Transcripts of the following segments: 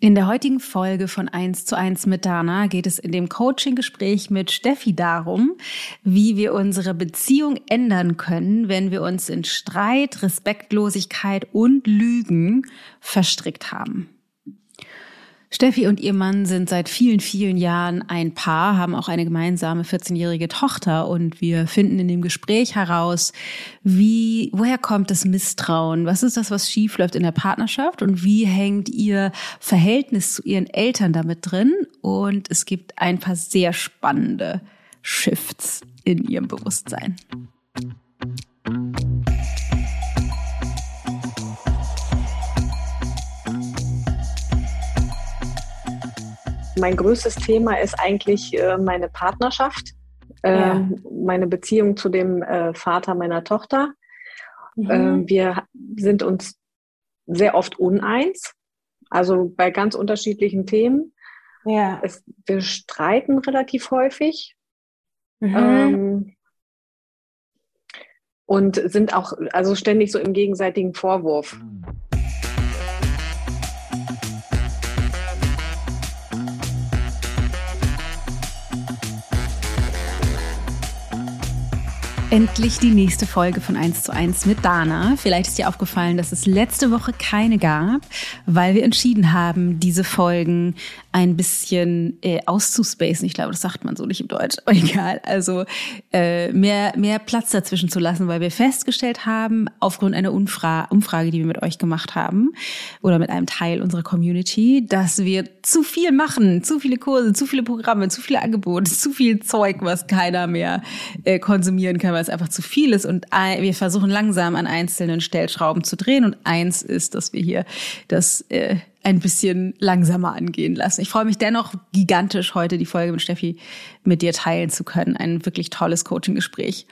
In der heutigen Folge von 1 zu 1 mit Dana geht es in dem Coaching-Gespräch mit Steffi darum, wie wir unsere Beziehung ändern können, wenn wir uns in Streit, Respektlosigkeit und Lügen verstrickt haben. Steffi und ihr Mann sind seit vielen, vielen Jahren ein Paar, haben auch eine gemeinsame 14-jährige Tochter und wir finden in dem Gespräch heraus, wie, woher kommt das Misstrauen? Was ist das, was schiefläuft in der Partnerschaft und wie hängt ihr Verhältnis zu ihren Eltern damit drin? Und es gibt ein paar sehr spannende Shifts in ihrem Bewusstsein. Mein größtes Thema ist eigentlich äh, meine Partnerschaft, äh, ja. Ähm, meine Beziehung zu dem äh, Vater meiner Tochter. Mhm. Ähm, wir sind uns sehr oft uneins, also bei ganz unterschiedlichen Themen. Ja. Es, wir streiten relativ häufig. Mhm. Ähm, und sind auch also ständig so im gegenseitigen Vorwurf. Mhm. Endlich die nächste Folge von 1 zu 1 mit Dana. Vielleicht ist dir aufgefallen, dass es letzte Woche keine gab, weil wir entschieden haben, diese Folgen ein bisschen äh, auszuspacen. Ich glaube, das sagt man so nicht im Deutsch. Egal. Also äh, mehr, mehr Platz dazwischen zu lassen, weil wir festgestellt haben, aufgrund einer Umfra Umfrage, die wir mit euch gemacht haben oder mit einem Teil unserer Community, dass wir zu viel machen, zu viele Kurse, zu viele Programme, zu viele Angebote, zu viel Zeug, was keiner mehr äh, konsumieren kann weil es einfach zu viel ist. Und wir versuchen langsam an einzelnen Stellschrauben zu drehen. Und eins ist, dass wir hier das äh, ein bisschen langsamer angehen lassen. Ich freue mich dennoch gigantisch, heute die Folge mit Steffi mit dir teilen zu können. Ein wirklich tolles Coaching-Gespräch.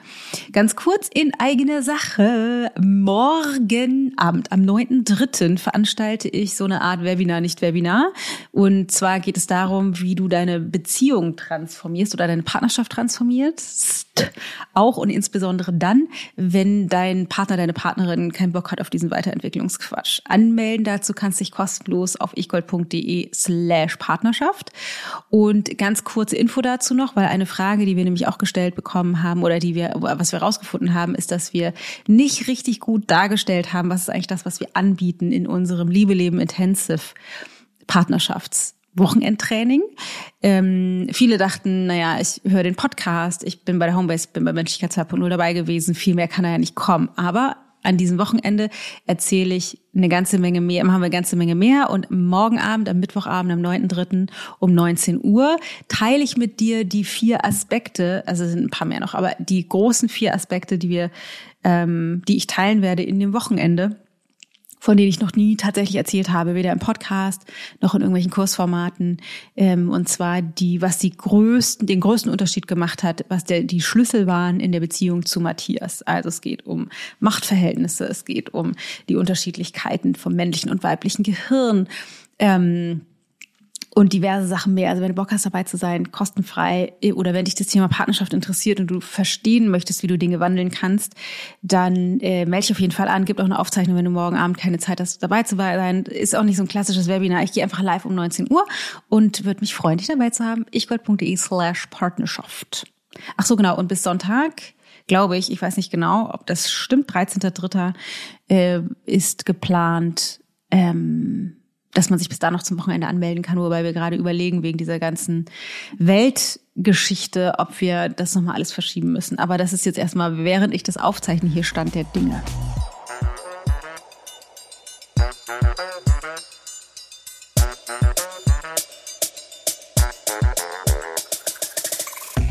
Ganz kurz in eigener Sache. Morgen Abend, am 9.3. veranstalte ich so eine Art Webinar, nicht Webinar. Und zwar geht es darum, wie du deine Beziehung transformierst oder deine Partnerschaft transformierst. Auch und insbesondere dann, wenn dein Partner, deine Partnerin keinen Bock hat auf diesen Weiterentwicklungsquatsch. Anmelden dazu kannst dich kostenlos kostenlos auf ichgold.de slash Partnerschaft. Und ganz kurze Info dazu noch, weil eine Frage, die wir nämlich auch gestellt bekommen haben oder die wir, was wir rausgefunden haben, ist, dass wir nicht richtig gut dargestellt haben, was ist eigentlich das, was wir anbieten in unserem Liebe Leben Intensive Partnerschafts Wochenendtraining. Ähm, viele dachten, naja, ich höre den Podcast, ich bin bei der Homebase, bin bei Menschlichkeit 2.0 dabei gewesen, viel mehr kann er ja nicht kommen. Aber an diesem Wochenende erzähle ich eine ganze Menge mehr, haben wir eine ganze Menge mehr und morgen Abend, am Mittwochabend, am 9.3. um 19 Uhr teile ich mit dir die vier Aspekte, also es sind ein paar mehr noch, aber die großen vier Aspekte, die wir, ähm, die ich teilen werde in dem Wochenende von denen ich noch nie tatsächlich erzählt habe, weder im Podcast noch in irgendwelchen Kursformaten. Ähm, und zwar die, was die größten, den größten Unterschied gemacht hat, was der, die Schlüssel waren in der Beziehung zu Matthias. Also es geht um Machtverhältnisse, es geht um die Unterschiedlichkeiten vom männlichen und weiblichen Gehirn. Ähm, und diverse Sachen mehr. Also wenn du Bock hast, dabei zu sein, kostenfrei äh, oder wenn dich das Thema Partnerschaft interessiert und du verstehen möchtest, wie du Dinge wandeln kannst, dann äh, melde dich auf jeden Fall an. Gibt auch eine Aufzeichnung, wenn du morgen Abend keine Zeit hast, dabei zu sein. Ist auch nicht so ein klassisches Webinar. Ich gehe einfach live um 19 Uhr und würde mich freuen, dich dabei zu haben. ichgold.de slash Partnerschaft. Ach so, genau. Und bis Sonntag glaube ich, ich weiß nicht genau, ob das stimmt, 13.3. Äh, ist geplant, ähm, dass man sich bis da noch zum Wochenende anmelden kann, wobei wir gerade überlegen, wegen dieser ganzen Weltgeschichte, ob wir das nochmal alles verschieben müssen. Aber das ist jetzt erstmal, während ich das aufzeichne, hier Stand der Dinge.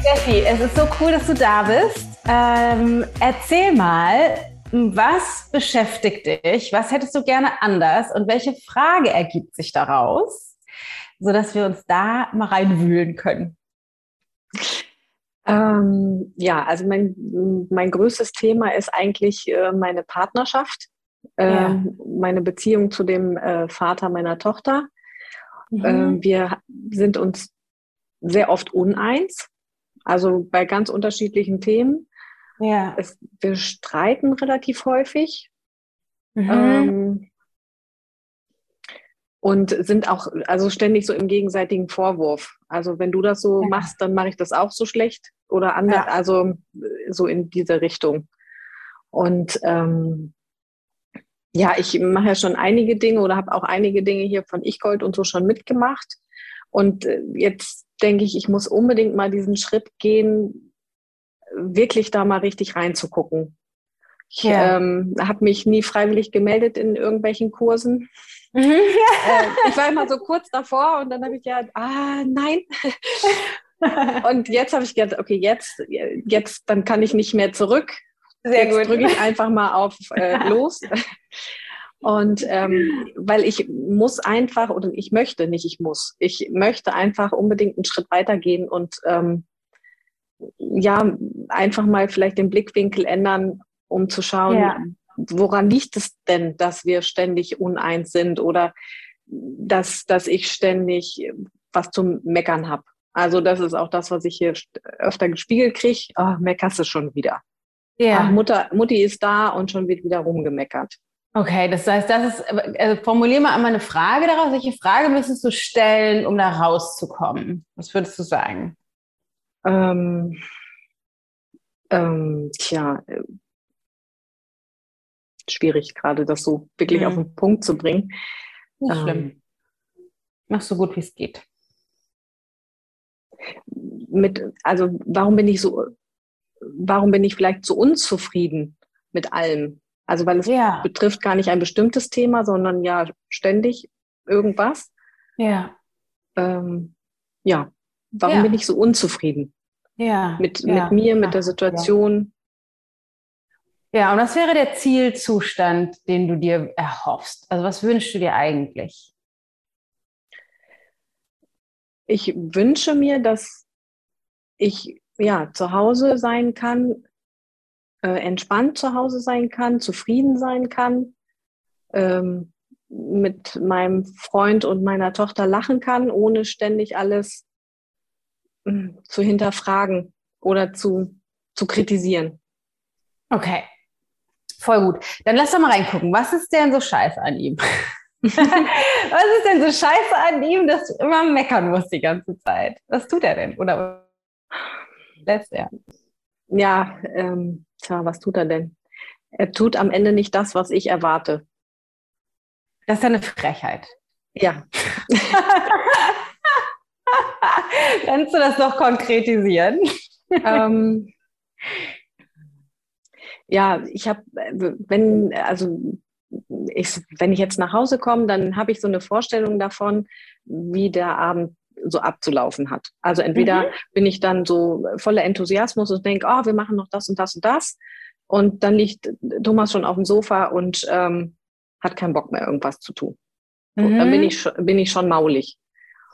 Steffi, es ist so cool, dass du da bist. Ähm, erzähl mal, was beschäftigt dich? Was hättest du gerne anders? Und welche Frage ergibt sich daraus, sodass wir uns da mal reinwühlen können? Ähm, ja, also mein, mein größtes Thema ist eigentlich äh, meine Partnerschaft, äh, ja. Meine Beziehung zu dem äh, Vater meiner Tochter. Mhm. Ähm, wir sind uns sehr oft uneins, also bei ganz unterschiedlichen Themen. Ja. Es, wir streiten relativ häufig. Mhm. Ähm, und sind auch also ständig so im gegenseitigen Vorwurf. Also wenn du das so ja. machst, dann mache ich das auch so schlecht oder anders, ja. also so in diese Richtung. Und ähm, ja, ich mache ja schon einige Dinge oder habe auch einige Dinge hier von Ichgold und so schon mitgemacht. Und äh, jetzt denke ich, ich muss unbedingt mal diesen Schritt gehen, wirklich da mal richtig reinzugucken. Ich ja. ähm, habe mich nie freiwillig gemeldet in irgendwelchen Kursen. Mhm. äh, ich war immer so kurz davor und dann habe ich ja, ah, nein. und jetzt habe ich gedacht, okay, jetzt, jetzt, dann kann ich nicht mehr zurück. Sehr jetzt drücke ich einfach mal auf äh, los. Und ähm, weil ich muss einfach, oder ich möchte nicht, ich muss, ich möchte einfach unbedingt einen Schritt weitergehen und ähm, ja, einfach mal vielleicht den Blickwinkel ändern, um zu schauen, ja woran liegt es denn, dass wir ständig uneins sind oder dass, dass ich ständig was zum Meckern habe? Also das ist auch das, was ich hier öfter gespiegelt kriege. Oh, meckerst du schon wieder. Ja. Ach, Mutter, Mutti ist da und schon wird wieder rumgemeckert. Okay, das heißt, das ist, also formulier mal einmal eine Frage daraus. Welche Frage müsstest du stellen, um da rauszukommen? Was würdest du sagen? Ähm, ähm, tja, schwierig, gerade das so wirklich mhm. auf den Punkt zu bringen. Nicht schlimm. Ähm, Mach so gut, wie es geht. Mit, also warum bin ich so, warum bin ich vielleicht so unzufrieden mit allem? Also weil es ja. betrifft gar nicht ein bestimmtes Thema, sondern ja ständig irgendwas. Ja. Ähm, ja, warum ja. bin ich so unzufrieden? Ja. Mit, ja. mit mir, mit der Situation. Ja, und was wäre der Zielzustand, den du dir erhoffst? Also was wünschst du dir eigentlich? Ich wünsche mir, dass ich ja zu Hause sein kann, äh, entspannt zu Hause sein kann, zufrieden sein kann, ähm, mit meinem Freund und meiner Tochter lachen kann, ohne ständig alles zu hinterfragen oder zu, zu kritisieren. Okay, Voll gut. Dann lass doch mal reingucken. Was ist denn so scheiße an ihm? Was ist denn so scheiße an ihm, dass du immer meckern musst die ganze Zeit? Was tut er denn? Oder lässt er? Ja, ähm, tja, was tut er denn? Er tut am Ende nicht das, was ich erwarte. Das ist ja eine Frechheit. Ja. Kannst du das noch konkretisieren? ähm, ja, ich habe, wenn, also ich, wenn ich jetzt nach Hause komme, dann habe ich so eine Vorstellung davon, wie der Abend so abzulaufen hat. Also entweder mhm. bin ich dann so voller Enthusiasmus und denke, oh, wir machen noch das und das und das. Und dann liegt Thomas schon auf dem Sofa und ähm, hat keinen Bock mehr, irgendwas zu tun. Mhm. Dann bin ich, bin ich schon maulig.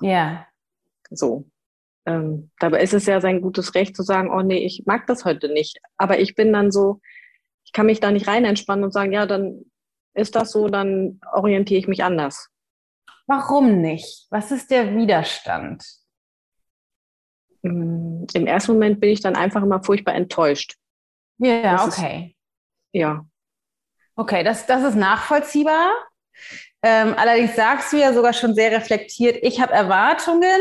Ja. So. Ähm, dabei ist es ja sein gutes Recht zu sagen, oh nee, ich mag das heute nicht. Aber ich bin dann so, ich kann mich da nicht rein entspannen und sagen, ja, dann ist das so, dann orientiere ich mich anders. Warum nicht? Was ist der Widerstand? Mm, Im ersten Moment bin ich dann einfach immer furchtbar enttäuscht. Ja, das okay. Ist, ja. Okay, das, das ist nachvollziehbar. Ähm, allerdings sagst du ja sogar schon sehr reflektiert, ich habe Erwartungen,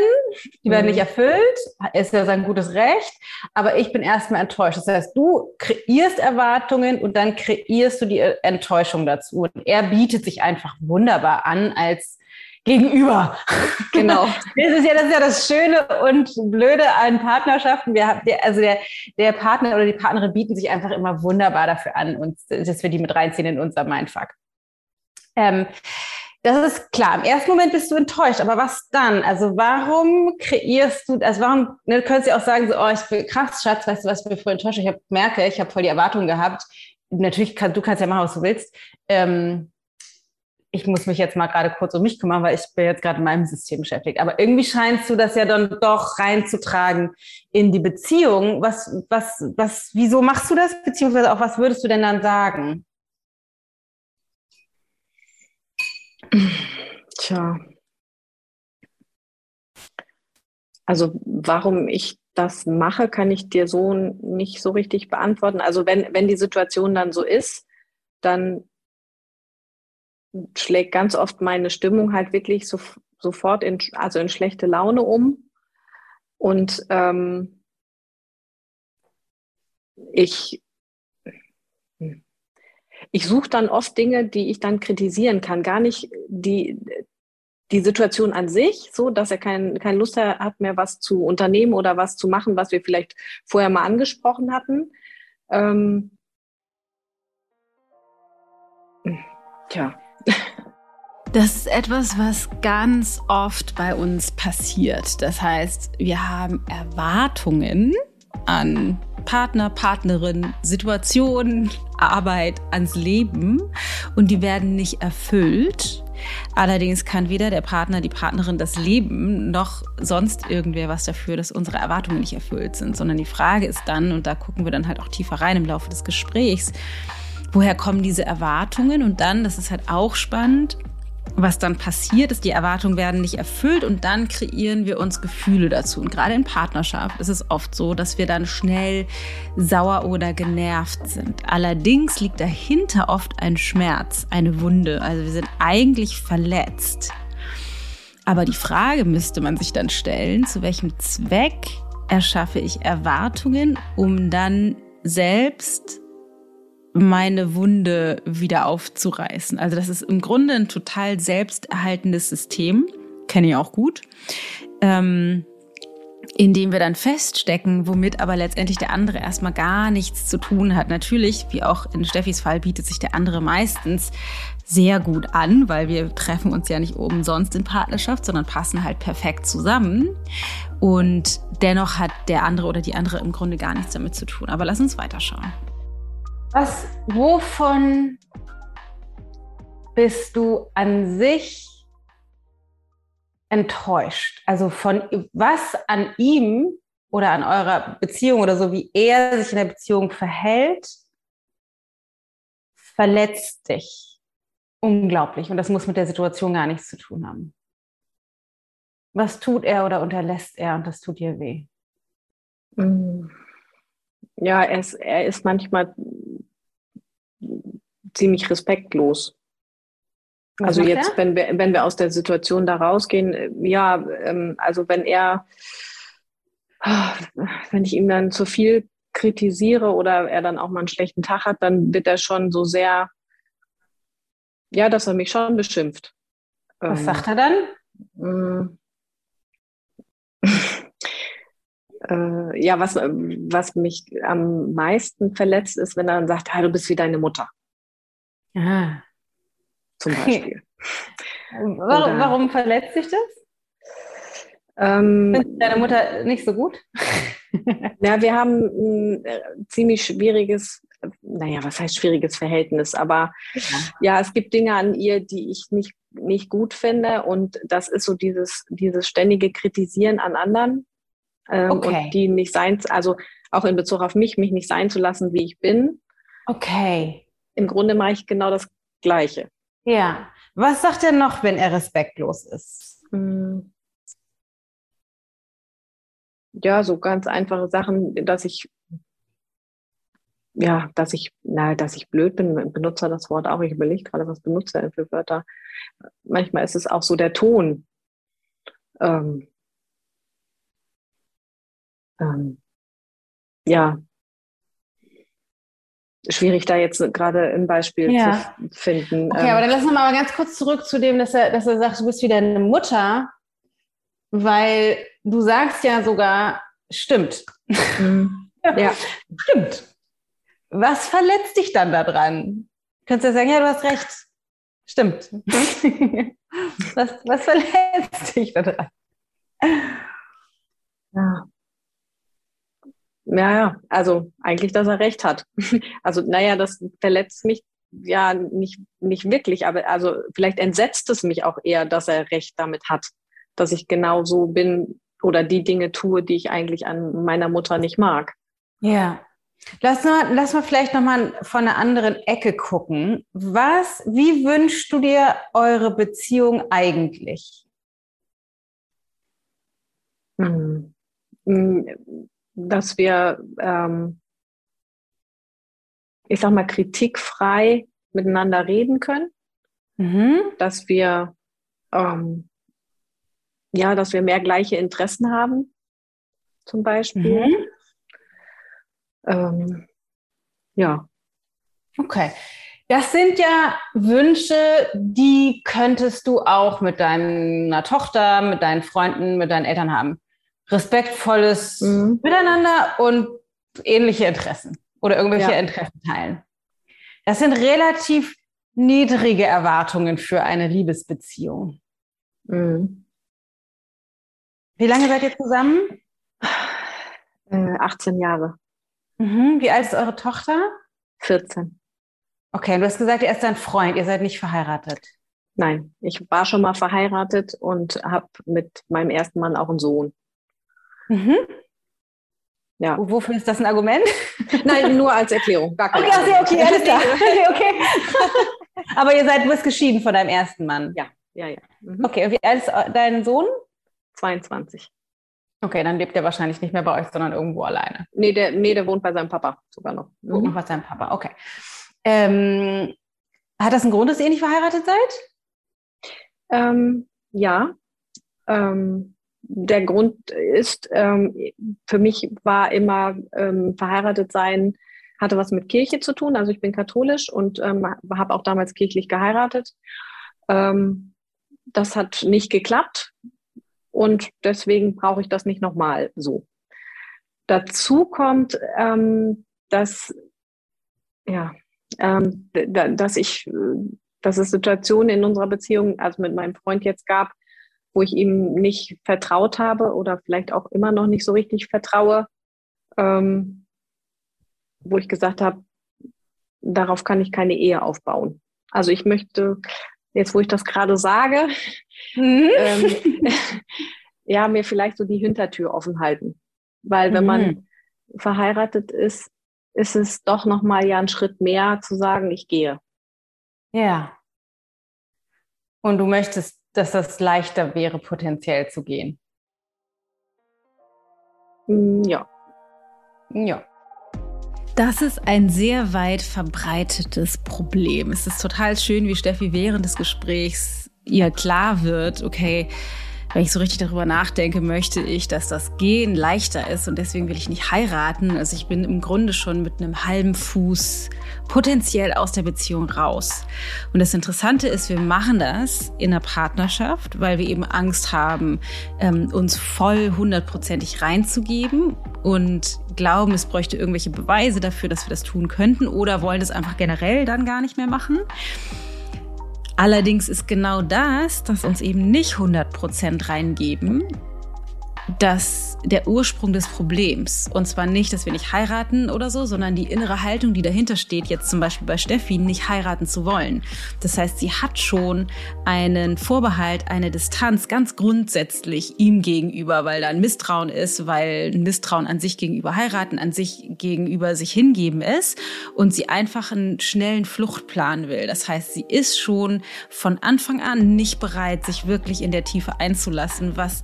die werden nicht mhm. erfüllt, ist ja sein gutes Recht, aber ich bin erstmal enttäuscht. Das heißt, du kreierst Erwartungen und dann kreierst du die Enttäuschung dazu. Und er bietet sich einfach wunderbar an als Gegenüber. Genau. Das ist ja das, ist ja das Schöne und Blöde an Partnerschaften. Wir haben, also der, der Partner oder die Partnerin bieten sich einfach immer wunderbar dafür an, und dass wir die mit reinziehen in unser Mindfuck. Ähm, das ist klar. Im ersten Moment bist du enttäuscht, aber was dann? Also warum kreierst du, also warum, ne, du könntest ja auch sagen, so, oh, ich bin krass, Schatz, weißt du, was ich bin voll enttäuscht? Ich hab, merke, ich habe voll die Erwartungen gehabt. Natürlich, kann, du kannst ja machen, was du willst. Ähm, ich muss mich jetzt mal gerade kurz um mich kümmern, weil ich bin jetzt gerade in meinem System beschäftigt. Aber irgendwie scheinst du das ja dann doch reinzutragen in die Beziehung. Was, was, was, wieso machst du das? Beziehungsweise auch was würdest du denn dann sagen? Tja. Also warum ich das mache, kann ich dir so nicht so richtig beantworten. Also wenn, wenn die Situation dann so ist, dann schlägt ganz oft meine Stimmung halt wirklich so, sofort in, also in schlechte Laune um. Und ähm, ich, ich suche dann oft Dinge, die ich dann kritisieren kann. Gar nicht die, die Situation an sich, so dass er kein, keine Lust hat mehr, was zu unternehmen oder was zu machen, was wir vielleicht vorher mal angesprochen hatten. Ähm, tja. Das ist etwas, was ganz oft bei uns passiert. Das heißt, wir haben Erwartungen an Partner, Partnerin, Situation, Arbeit, ans Leben und die werden nicht erfüllt. Allerdings kann weder der Partner, die Partnerin das Leben noch sonst irgendwer was dafür, dass unsere Erwartungen nicht erfüllt sind, sondern die Frage ist dann, und da gucken wir dann halt auch tiefer rein im Laufe des Gesprächs, woher kommen diese Erwartungen? Und dann, das ist halt auch spannend, was dann passiert ist, die Erwartungen werden nicht erfüllt und dann kreieren wir uns Gefühle dazu. Und gerade in Partnerschaft ist es oft so, dass wir dann schnell sauer oder genervt sind. Allerdings liegt dahinter oft ein Schmerz, eine Wunde. Also wir sind eigentlich verletzt. Aber die Frage müsste man sich dann stellen, zu welchem Zweck erschaffe ich Erwartungen, um dann selbst meine Wunde wieder aufzureißen. Also das ist im Grunde ein total selbsterhaltendes System, kenne ich auch gut, ähm, in dem wir dann feststecken, womit aber letztendlich der andere erstmal gar nichts zu tun hat. Natürlich, wie auch in Steffis Fall, bietet sich der andere meistens sehr gut an, weil wir treffen uns ja nicht umsonst in Partnerschaft, sondern passen halt perfekt zusammen. Und dennoch hat der andere oder die andere im Grunde gar nichts damit zu tun. Aber lass uns weiterschauen. Was, wovon bist du an sich enttäuscht? Also von was an ihm oder an eurer Beziehung oder so, wie er sich in der Beziehung verhält, verletzt dich unglaublich. Und das muss mit der Situation gar nichts zu tun haben. Was tut er oder unterlässt er und das tut dir weh? Mm. Ja, er ist, er ist manchmal ziemlich respektlos. Was also jetzt, er? wenn wir, wenn wir aus der Situation da rausgehen, äh, ja, ähm, also wenn er, wenn ich ihm dann zu viel kritisiere oder er dann auch mal einen schlechten Tag hat, dann wird er schon so sehr, ja, dass er mich schon beschimpft. Was ähm, sagt er dann? Äh, ja, was, was mich am meisten verletzt ist, wenn er dann sagt, hey, du bist wie deine Mutter. Aha. Zum Beispiel. warum, warum verletzt sich das? Ähm, Findest deine Mutter nicht so gut? ja, wir haben ein äh, ziemlich schwieriges, naja, was heißt schwieriges Verhältnis, aber ja. ja, es gibt Dinge an ihr, die ich nicht, nicht gut finde und das ist so dieses, dieses ständige Kritisieren an anderen ähm, okay. und die nicht sein, also auch in Bezug auf mich, mich nicht sein zu lassen, wie ich bin. Okay im Grunde mache ich genau das Gleiche. Ja. Was sagt er noch, wenn er respektlos ist? Hm. Ja, so ganz einfache Sachen, dass ich ja, dass ich, na, dass ich blöd bin, benutze das Wort auch. Ich überlege gerade, was benutze er für Wörter. Manchmal ist es auch so der Ton. Ähm, ähm, ja, schwierig, da jetzt gerade ein Beispiel ja. zu finden. Okay, ähm. aber dann lassen wir mal ganz kurz zurück zu dem, dass er, dass er sagt, du bist wieder eine Mutter, weil du sagst ja sogar, stimmt. Mhm. ja. Stimmt. Was verletzt dich dann daran? Könntest du ja sagen, ja, du hast recht. Stimmt. was, was verletzt dich daran? Ja. Ja, ja, also eigentlich, dass er recht hat. Also, naja, das verletzt mich ja nicht, nicht wirklich, aber also vielleicht entsetzt es mich auch eher, dass er recht damit hat, dass ich genau so bin oder die Dinge tue, die ich eigentlich an meiner Mutter nicht mag. Ja. Lass mal, lass mal vielleicht nochmal von einer anderen Ecke gucken. Was, wie wünschst du dir eure Beziehung eigentlich? Hm. Dass wir, ähm, ich sag mal, kritikfrei miteinander reden können. mhm. dass wir ähm, ja, dass wir mehr gleiche Interessen haben, zum Beispiel. Mhm. Ähm, ja. Okay. Das sind ja Wünsche, die könntest du auch mit deiner Tochter, mit deinen Freunden, mit deinen Eltern haben. Respektvolles mhm. Miteinander und ähnliche Interessen oder irgendwelche ja. Interessen teilen. Das sind relativ niedrige Erwartungen für eine Liebesbeziehung. Mhm. Wie lange seid ihr zusammen? Äh, 18 Jahre. Mhm. Wie alt ist eure Tochter? 14. Okay, du hast gesagt, er ist dein Freund, ihr seid nicht verheiratet. Nein, ich war schon mal verheiratet und habe mit meinem ersten Mann auch einen Sohn. Mhm. Ja. Wofür ist das ein Argument? Nein, nur als Erklärung. Gar keine okay, okay, alles klar. Okay. Aber ihr seid, du bist geschieden von deinem ersten Mann. Ja, ja, ja. Mhm. Okay, und wie alt ist dein Sohn? 22. Okay, dann lebt er wahrscheinlich nicht mehr bei euch, sondern irgendwo alleine. Nee, der, nee, der wohnt bei seinem Papa sogar noch. Mhm. Wohnt noch bei seinem Papa, okay. Ähm, hat das einen Grund, dass ihr nicht verheiratet seid? Ähm, ja. Ähm, der Grund ist, ähm, für mich war immer ähm, verheiratet sein, hatte was mit Kirche zu tun. Also ich bin katholisch und ähm, habe auch damals kirchlich geheiratet. Ähm, das hat nicht geklappt und deswegen brauche ich das nicht nochmal so. Dazu kommt, ähm, dass ja, ähm, dass ich, dass es Situationen in unserer Beziehung, also mit meinem Freund jetzt gab, wo ich ihm nicht vertraut habe oder vielleicht auch immer noch nicht so richtig vertraue, ähm, wo ich gesagt habe, darauf kann ich keine Ehe aufbauen. Also ich möchte, jetzt wo ich das gerade sage, mhm. ähm, ja, mir vielleicht so die Hintertür offen halten. Weil wenn mhm. man verheiratet ist, ist es doch nochmal ja ein Schritt mehr zu sagen, ich gehe. Ja. Und du möchtest, dass das leichter wäre, potenziell zu gehen. Mm, ja. Ja. Das ist ein sehr weit verbreitetes Problem. Es ist total schön, wie Steffi während des Gesprächs ihr klar wird, okay, wenn ich so richtig darüber nachdenke, möchte ich, dass das Gehen leichter ist und deswegen will ich nicht heiraten. Also ich bin im Grunde schon mit einem halben Fuß potenziell aus der Beziehung raus. Und das Interessante ist, wir machen das in der Partnerschaft, weil wir eben Angst haben, ähm, uns voll hundertprozentig reinzugeben und glauben, es bräuchte irgendwelche Beweise dafür, dass wir das tun könnten oder wollen das einfach generell dann gar nicht mehr machen. Allerdings ist genau das, das uns eben nicht 100% reingeben, dass der Ursprung des Problems. Und zwar nicht, dass wir nicht heiraten oder so, sondern die innere Haltung, die dahinter steht, jetzt zum Beispiel bei Steffi, nicht heiraten zu wollen. Das heißt, sie hat schon einen Vorbehalt, eine Distanz ganz grundsätzlich ihm gegenüber, weil da ein Misstrauen ist, weil ein Misstrauen an sich gegenüber heiraten, an sich gegenüber sich hingeben ist und sie einfach einen schnellen Fluchtplan will. Das heißt, sie ist schon von Anfang an nicht bereit, sich wirklich in der Tiefe einzulassen, was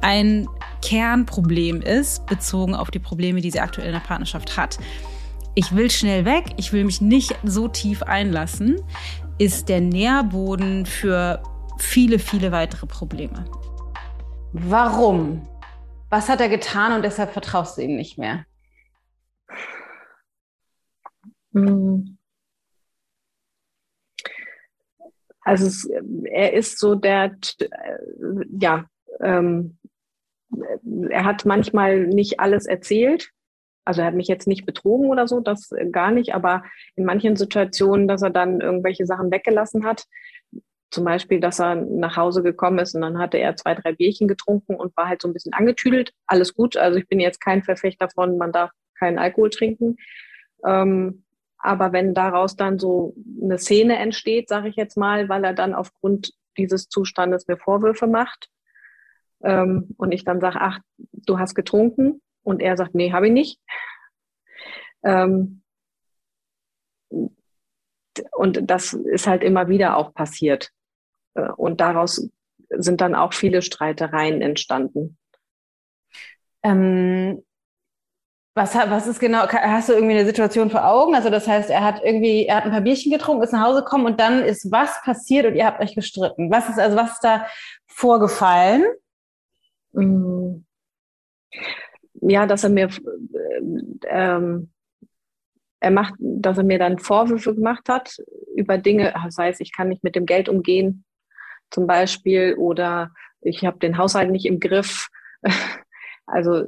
ein Kernproblem ist, bezogen auf die Probleme, die sie aktuell in der Partnerschaft hat. Ich will schnell weg, ich will mich nicht so tief einlassen, ist der Nährboden für viele, viele weitere Probleme. Warum? Was hat er getan und deshalb vertraust du ihm nicht mehr? Hm. Also es, er ist so der, äh, ja, ähm, er hat manchmal nicht alles erzählt. Also er hat mich jetzt nicht betrogen oder so, das gar nicht, aber in manchen Situationen, dass er dann irgendwelche Sachen weggelassen hat. Zum Beispiel, dass er nach Hause gekommen ist und dann hatte er zwei, drei Bierchen getrunken und war halt so ein bisschen angetüdelt. Alles gut. Also ich bin jetzt kein Verfechter von, man darf keinen Alkohol trinken. Ähm, aber wenn daraus dann so eine Szene entsteht, sage ich jetzt mal, weil er dann aufgrund dieses Zustandes mir Vorwürfe macht, ähm, und ich dann sage, ach, du hast getrunken. Und er sagt, nee, habe ich nicht. Ähm, und das ist halt immer wieder auch passiert. Äh, und daraus sind dann auch viele Streitereien entstanden. Ähm, Was, was ist genau, hast du irgendwie eine Situation vor Augen? Also das heißt, er hat irgendwie, er hat ein paar Bierchen getrunken, ist nach Hause gekommen und dann ist was passiert und ihr habt euch gestritten. Was ist, also was ist da vorgefallen? Mm. Ja, dass er mir, ähm, er macht, dass er mir dann Vorwürfe gemacht hat über Dinge, das heißt, ich kann nicht mit dem Geld umgehen, zum Beispiel, oder ich habe den Haushalt nicht im Griff. Also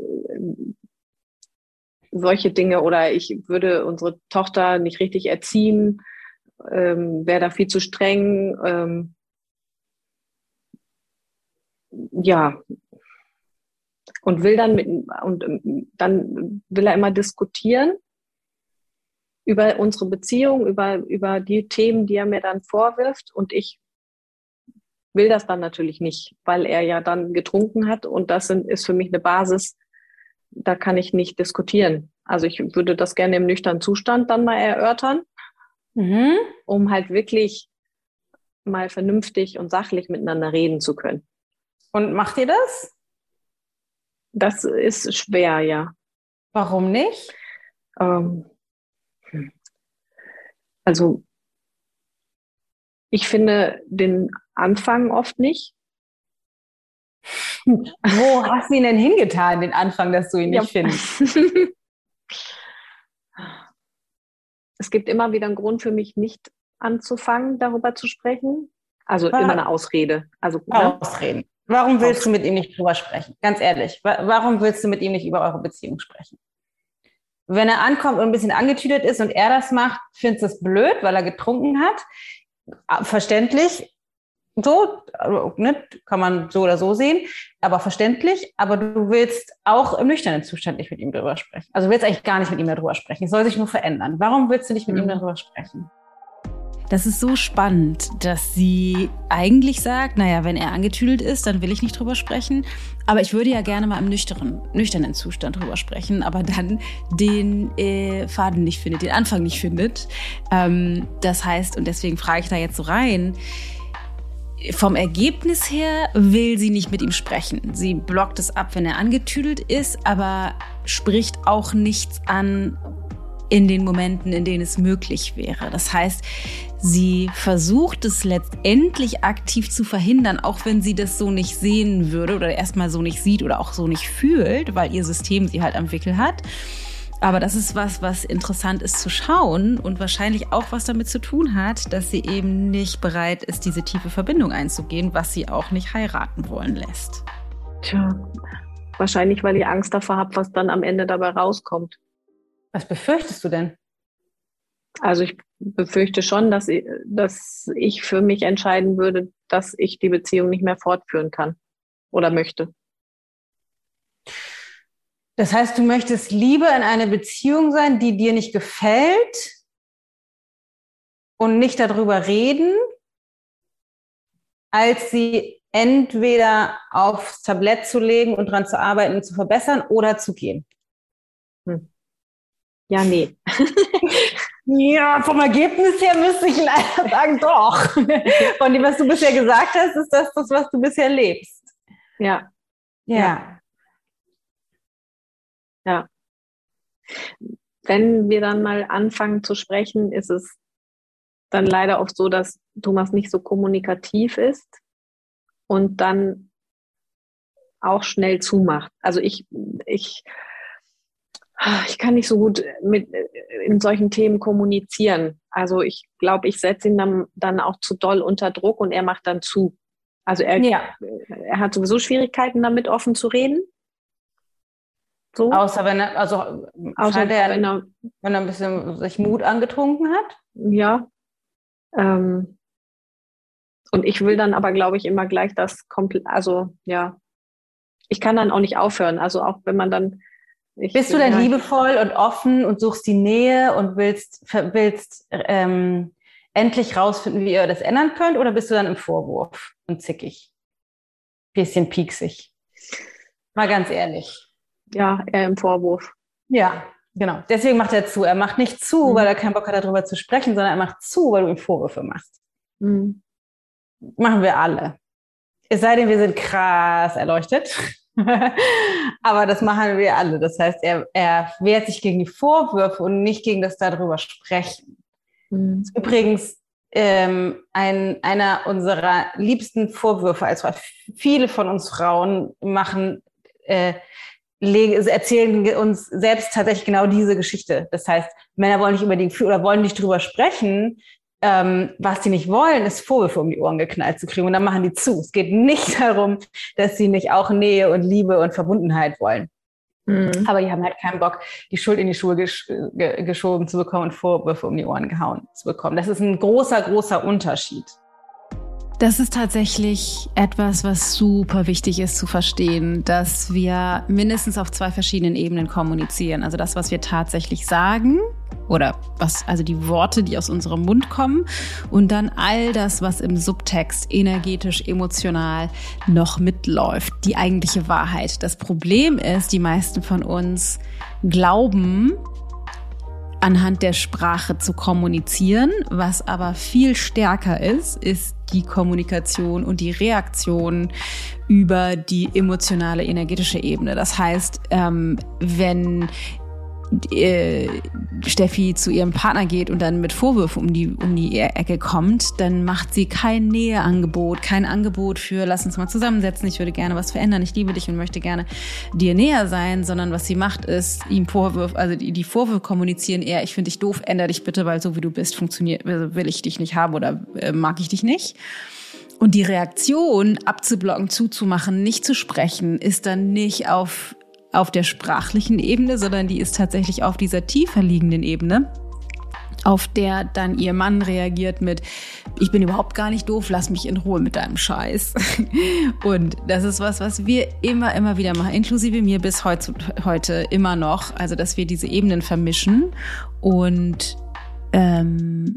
solche Dinge oder ich würde unsere Tochter nicht richtig erziehen, ähm, wäre da viel zu streng. Ähm, ja. Und will dann mit, und ähm, dann will er immer diskutieren über unsere Beziehung, über, über die Themen, die er mir dann vorwirft. Und ich will das dann natürlich nicht, weil er ja dann getrunken hat und das ist für mich eine Basis, da kann ich nicht diskutieren. Also ich würde das gerne im nüchternen Zustand dann mal erörtern, mhm. um halt wirklich mal vernünftig und sachlich miteinander reden zu können. Und macht ihr das? Das ist schwer, ja. Warum nicht? Ähm, also ich finde den Anfang oft nicht. Wo hast du ihn denn hingetan, den Anfang, dass du ihn nicht ja. findest? es gibt immer wieder einen Grund für mich, nicht anzufangen, darüber zu sprechen. Also ah. immer eine Ausrede. Also, ne? Ausreden. Warum willst du mit ihm nicht drüber sprechen? Ganz ehrlich, warum willst du mit ihm nicht über eure Beziehung sprechen? Wenn er ankommt und ein bisschen angetütet ist und er das macht, findest du es blöd, weil er getrunken hat. Verständlich, so, ne, kann man so oder so sehen, aber verständlich. Aber du willst auch im nüchternen Zustand nicht mit ihm darüber sprechen. Also du willst eigentlich gar nicht mit ihm darüber sprechen. Es soll sich nur verändern. Warum willst du nicht mit mhm. ihm darüber sprechen? Das ist so spannend, dass sie eigentlich sagt, naja, wenn er angetüdelt ist, dann will ich nicht drüber sprechen. Aber ich würde ja gerne mal im nüchternen, nüchternen Zustand drüber sprechen, aber dann den äh, Faden nicht findet, den Anfang nicht findet. Ähm, das heißt, und deswegen frage ich da jetzt so rein, vom Ergebnis her will sie nicht mit ihm sprechen. Sie blockt es ab, wenn er angetüdelt ist, aber spricht auch nichts an in den Momenten, in denen es möglich wäre. Das heißt, sie versucht es letztendlich aktiv zu verhindern, auch wenn sie das so nicht sehen würde oder erstmal so nicht sieht oder auch so nicht fühlt, weil ihr System sie halt am Wickel hat. Aber das ist was, was interessant ist zu schauen und wahrscheinlich auch was damit zu tun hat, dass sie eben nicht bereit ist, diese tiefe Verbindung einzugehen, was sie auch nicht heiraten wollen lässt. Tja, wahrscheinlich, weil ihr Angst davor habt, was dann am Ende dabei rauskommt. Was befürchtest du denn? Also ich befürchte schon, dass ich, dass ich für mich entscheiden würde, dass ich die Beziehung nicht mehr fortführen kann oder möchte. Das heißt, du möchtest lieber in einer Beziehung sein, die dir nicht gefällt und nicht darüber reden, als sie entweder aufs Tablett zu legen und dran zu arbeiten und zu verbessern oder zu gehen. Hm. Ja, nee. ja, vom Ergebnis her müsste ich leider sagen, doch. Von dem, was du bisher gesagt hast, ist das das, was du bisher lebst. Ja. Ja. ja. Ja. Wenn wir dann mal anfangen zu sprechen, ist es dann leider oft so, dass Thomas nicht so kommunikativ ist und dann auch schnell zumacht. Also ich, ich, ich kann nicht so gut mit in solchen Themen kommunizieren. Also ich glaube, ich setze ihn dann, dann auch zu doll unter Druck und er macht dann zu. Also er, ja. er hat sowieso Schwierigkeiten damit offen zu reden. So. Außer wenn er, also Außer er, wenn er, wenn er ein bisschen sich Mut angetrunken hat. Ja. Ähm, und ich will dann aber, glaube ich, immer gleich das komplett, also ja, ich kann dann auch nicht aufhören. Also auch wenn man dann. Bist du denn ja, liebevoll und offen und suchst die Nähe und willst, willst ähm, endlich rausfinden, wie ihr das ändern könnt? Oder bist du dann im Vorwurf und zickig? Bisschen pieksig. Mal ganz ehrlich ja, eher im Vorwurf. Ja, genau. Deswegen macht er zu. Er macht nicht zu, mhm. weil er keinen Bock hat, darüber zu sprechen, sondern er macht zu, weil du ihm Vorwürfe machst. Mhm. Machen wir alle. Es sei denn, wir sind krass erleuchtet. Aber das machen wir alle. Das heißt, er, er wehrt sich gegen die Vorwürfe und nicht gegen das darüber sprechen. Mhm. Übrigens ähm, ein, einer unserer liebsten Vorwürfe als Frau. Viele von uns Frauen machen, äh, erzählen uns selbst tatsächlich genau diese Geschichte. Das heißt, Männer wollen nicht unbedingt oder wollen nicht drüber sprechen, ähm, was sie nicht wollen, ist Vorwürfe um die Ohren geknallt zu kriegen. Und dann machen die zu. Es geht nicht darum, dass sie nicht auch Nähe und Liebe und Verbundenheit wollen. Mhm. Aber die haben halt keinen Bock, die Schuld in die Schuhe gesch geschoben zu bekommen und Vorwürfe um die Ohren gehauen zu bekommen. Das ist ein großer, großer Unterschied. Das ist tatsächlich etwas, was super wichtig ist zu verstehen, dass wir mindestens auf zwei verschiedenen Ebenen kommunizieren. Also das, was wir tatsächlich sagen oder was, also die Worte, die aus unserem Mund kommen und dann all das, was im Subtext energetisch, emotional noch mitläuft, die eigentliche Wahrheit. Das Problem ist, die meisten von uns glauben, anhand der Sprache zu kommunizieren. Was aber viel stärker ist, ist die Kommunikation und die Reaktion über die emotionale, energetische Ebene. Das heißt, ähm, wenn äh, Steffi zu ihrem Partner geht und dann mit Vorwürfen um die, um die Ecke kommt, dann macht sie kein Näheangebot, kein Angebot für, lass uns mal zusammensetzen, ich würde gerne was verändern, ich liebe dich und möchte gerne dir näher sein, sondern was sie macht, ist ihm Vorwürfe, also die, die Vorwürfe kommunizieren eher, ich finde dich doof, ändere dich bitte, weil so wie du bist, funktioniert, also will ich dich nicht haben oder äh, mag ich dich nicht. Und die Reaktion abzublocken, zuzumachen, nicht zu sprechen, ist dann nicht auf auf der sprachlichen Ebene, sondern die ist tatsächlich auf dieser tiefer liegenden Ebene auf der dann ihr Mann reagiert mit, ich bin überhaupt gar nicht doof, lass mich in Ruhe mit deinem Scheiß. Und das ist was, was wir immer, immer wieder machen, inklusive mir bis heute, heute immer noch. Also, dass wir diese Ebenen vermischen und ähm,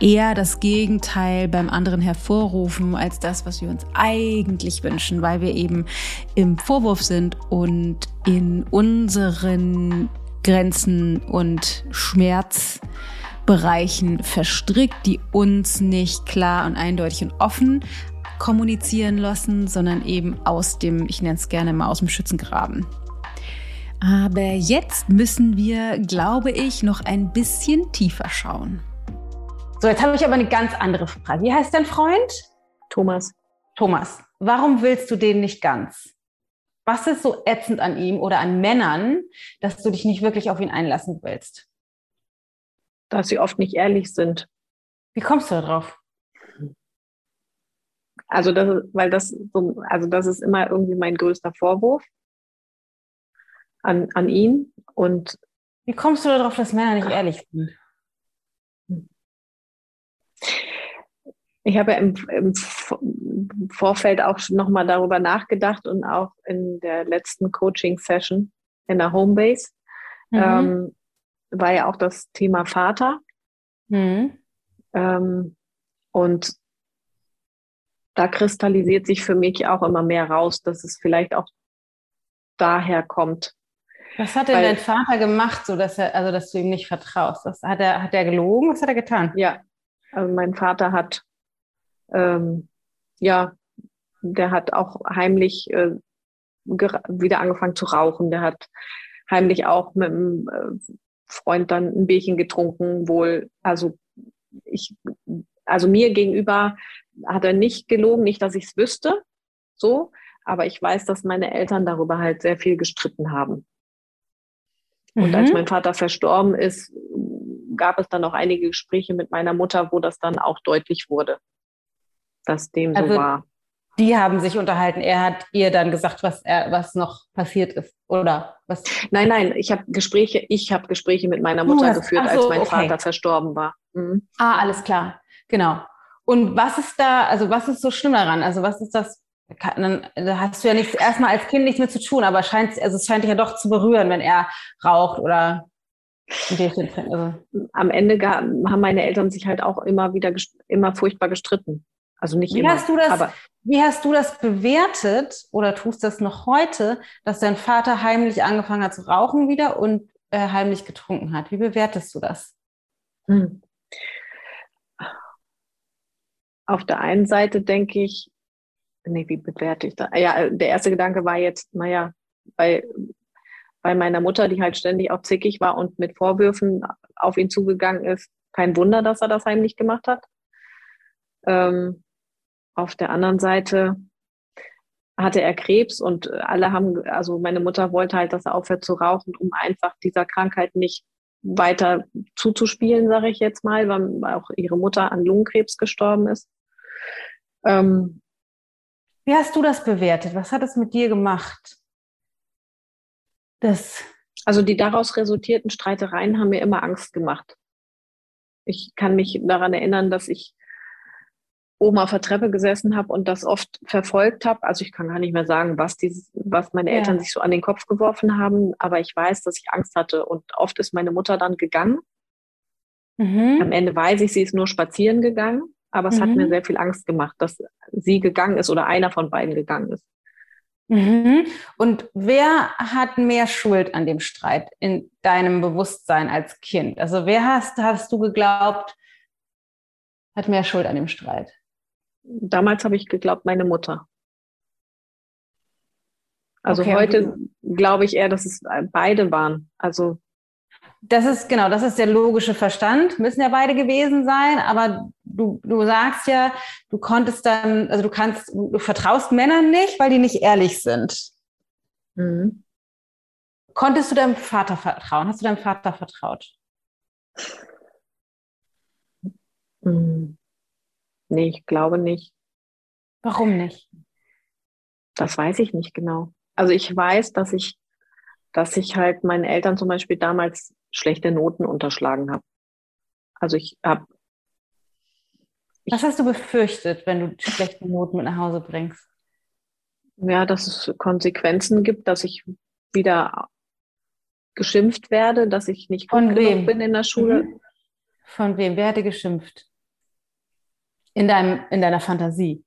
eher das Gegenteil beim anderen hervorrufen als das, was wir uns eigentlich wünschen, weil wir eben im Vorwurf sind und in unseren Grenzen und Schmerzbereichen verstrickt, die uns nicht klar und eindeutig und offen kommunizieren lassen, sondern eben aus dem, ich nenne es gerne mal aus dem Schützengraben. Aber jetzt müssen wir, glaube ich, noch ein bisschen tiefer schauen. So, jetzt habe ich aber eine ganz andere Frage. Wie heißt dein Freund? Thomas. Thomas, warum willst du den nicht ganz? Was ist so ätzend an ihm oder an Männern, dass du dich nicht wirklich auf ihn einlassen willst? Dass sie oft nicht ehrlich sind. Wie kommst du darauf? Also das, weil das so, also das ist immer irgendwie mein größter Vorwurf an, an ihn. Und wie kommst du darauf, dass Männer nicht ehrlich sind? Ich habe im, im Vorfeld auch schon nochmal darüber nachgedacht und auch in der letzten Coaching-Session in der Homebase mhm. ähm, war ja auch das Thema Vater. Mhm. Ähm, und da kristallisiert sich für mich auch immer mehr raus, dass es vielleicht auch daher kommt. Was hat denn Weil, dein Vater gemacht, so dass er, also dass du ihm nicht vertraust? Was, hat er, hat er gelogen? Was hat er getan? Ja, also mein Vater hat ähm, ja, der hat auch heimlich äh, wieder angefangen zu rauchen. Der hat heimlich auch mit einem äh, Freund dann ein Bierchen getrunken, wohl, also ich, also mir gegenüber hat er nicht gelogen, nicht, dass ich es wüsste, so, aber ich weiß, dass meine Eltern darüber halt sehr viel gestritten haben. Und mhm. als mein Vater verstorben ist, gab es dann auch einige Gespräche mit meiner Mutter, wo das dann auch deutlich wurde dass dem also, so war. Die haben sich unterhalten. Er hat ihr dann gesagt, was er, was noch passiert ist, oder was? Nein, nein. Ich habe Gespräche. Ich habe Gespräche mit meiner Mutter hast, geführt, so, als mein okay. Vater verstorben war. Mhm. Ah, alles klar. Genau. Und was ist da? Also was ist so schlimm daran? Also was ist das? Dann hast du ja nichts erstmal als Kind nichts mit zu tun, aber scheint, also es scheint dich ja doch zu berühren, wenn er raucht oder also. Am Ende haben meine Eltern sich halt auch immer wieder immer furchtbar gestritten. Also nicht wie immer. Hast du das, aber wie hast du das bewertet oder tust das noch heute, dass dein Vater heimlich angefangen hat zu rauchen wieder und äh, heimlich getrunken hat? Wie bewertest du das? Hm. Auf der einen Seite denke ich, nee, wie bewerte ich das? Ja, der erste Gedanke war jetzt, naja, bei, bei meiner Mutter, die halt ständig auch zickig war und mit Vorwürfen auf ihn zugegangen ist, kein Wunder, dass er das heimlich gemacht hat. Ähm, auf der anderen Seite hatte er Krebs und alle haben, also meine Mutter wollte halt, dass er aufhört zu rauchen, um einfach dieser Krankheit nicht weiter zuzuspielen, sage ich jetzt mal, weil auch ihre Mutter an Lungenkrebs gestorben ist. Ähm, Wie hast du das bewertet? Was hat es mit dir gemacht? Das also die daraus resultierten Streitereien haben mir immer Angst gemacht. Ich kann mich daran erinnern, dass ich oben auf der Treppe gesessen habe und das oft verfolgt habe. Also ich kann gar nicht mehr sagen, was, dieses, was meine Eltern ja. sich so an den Kopf geworfen haben, aber ich weiß, dass ich Angst hatte und oft ist meine Mutter dann gegangen. Mhm. Am Ende weiß ich, sie ist nur spazieren gegangen, aber es mhm. hat mir mhm. sehr viel Angst gemacht, dass sie gegangen ist oder einer von beiden gegangen ist. Mhm. Und wer hat mehr Schuld an dem Streit in deinem Bewusstsein als Kind? Also wer hast, hast du geglaubt, hat mehr Schuld an dem Streit? Damals habe ich geglaubt, meine Mutter. Also okay, heute glaube ich eher, dass es beide waren. Also das ist genau, das ist der logische Verstand, müssen ja beide gewesen sein, aber du, du sagst ja, du konntest dann, also du kannst, du vertraust Männern nicht, weil die nicht ehrlich sind. Mhm. Konntest du deinem Vater vertrauen? Hast du deinem Vater vertraut? Mhm. Nee, ich glaube nicht. Warum nicht? Das weiß ich nicht genau. Also ich weiß, dass ich, dass ich halt meinen Eltern zum Beispiel damals schlechte Noten unterschlagen habe. Also ich habe. Was hast du befürchtet, wenn du schlechte Noten mit nach Hause bringst? Ja, dass es Konsequenzen gibt, dass ich wieder geschimpft werde, dass ich nicht gut genug bin in der Schule. Mhm. Von wem? Wer hätte geschimpft? In, deinem, in deiner Fantasie?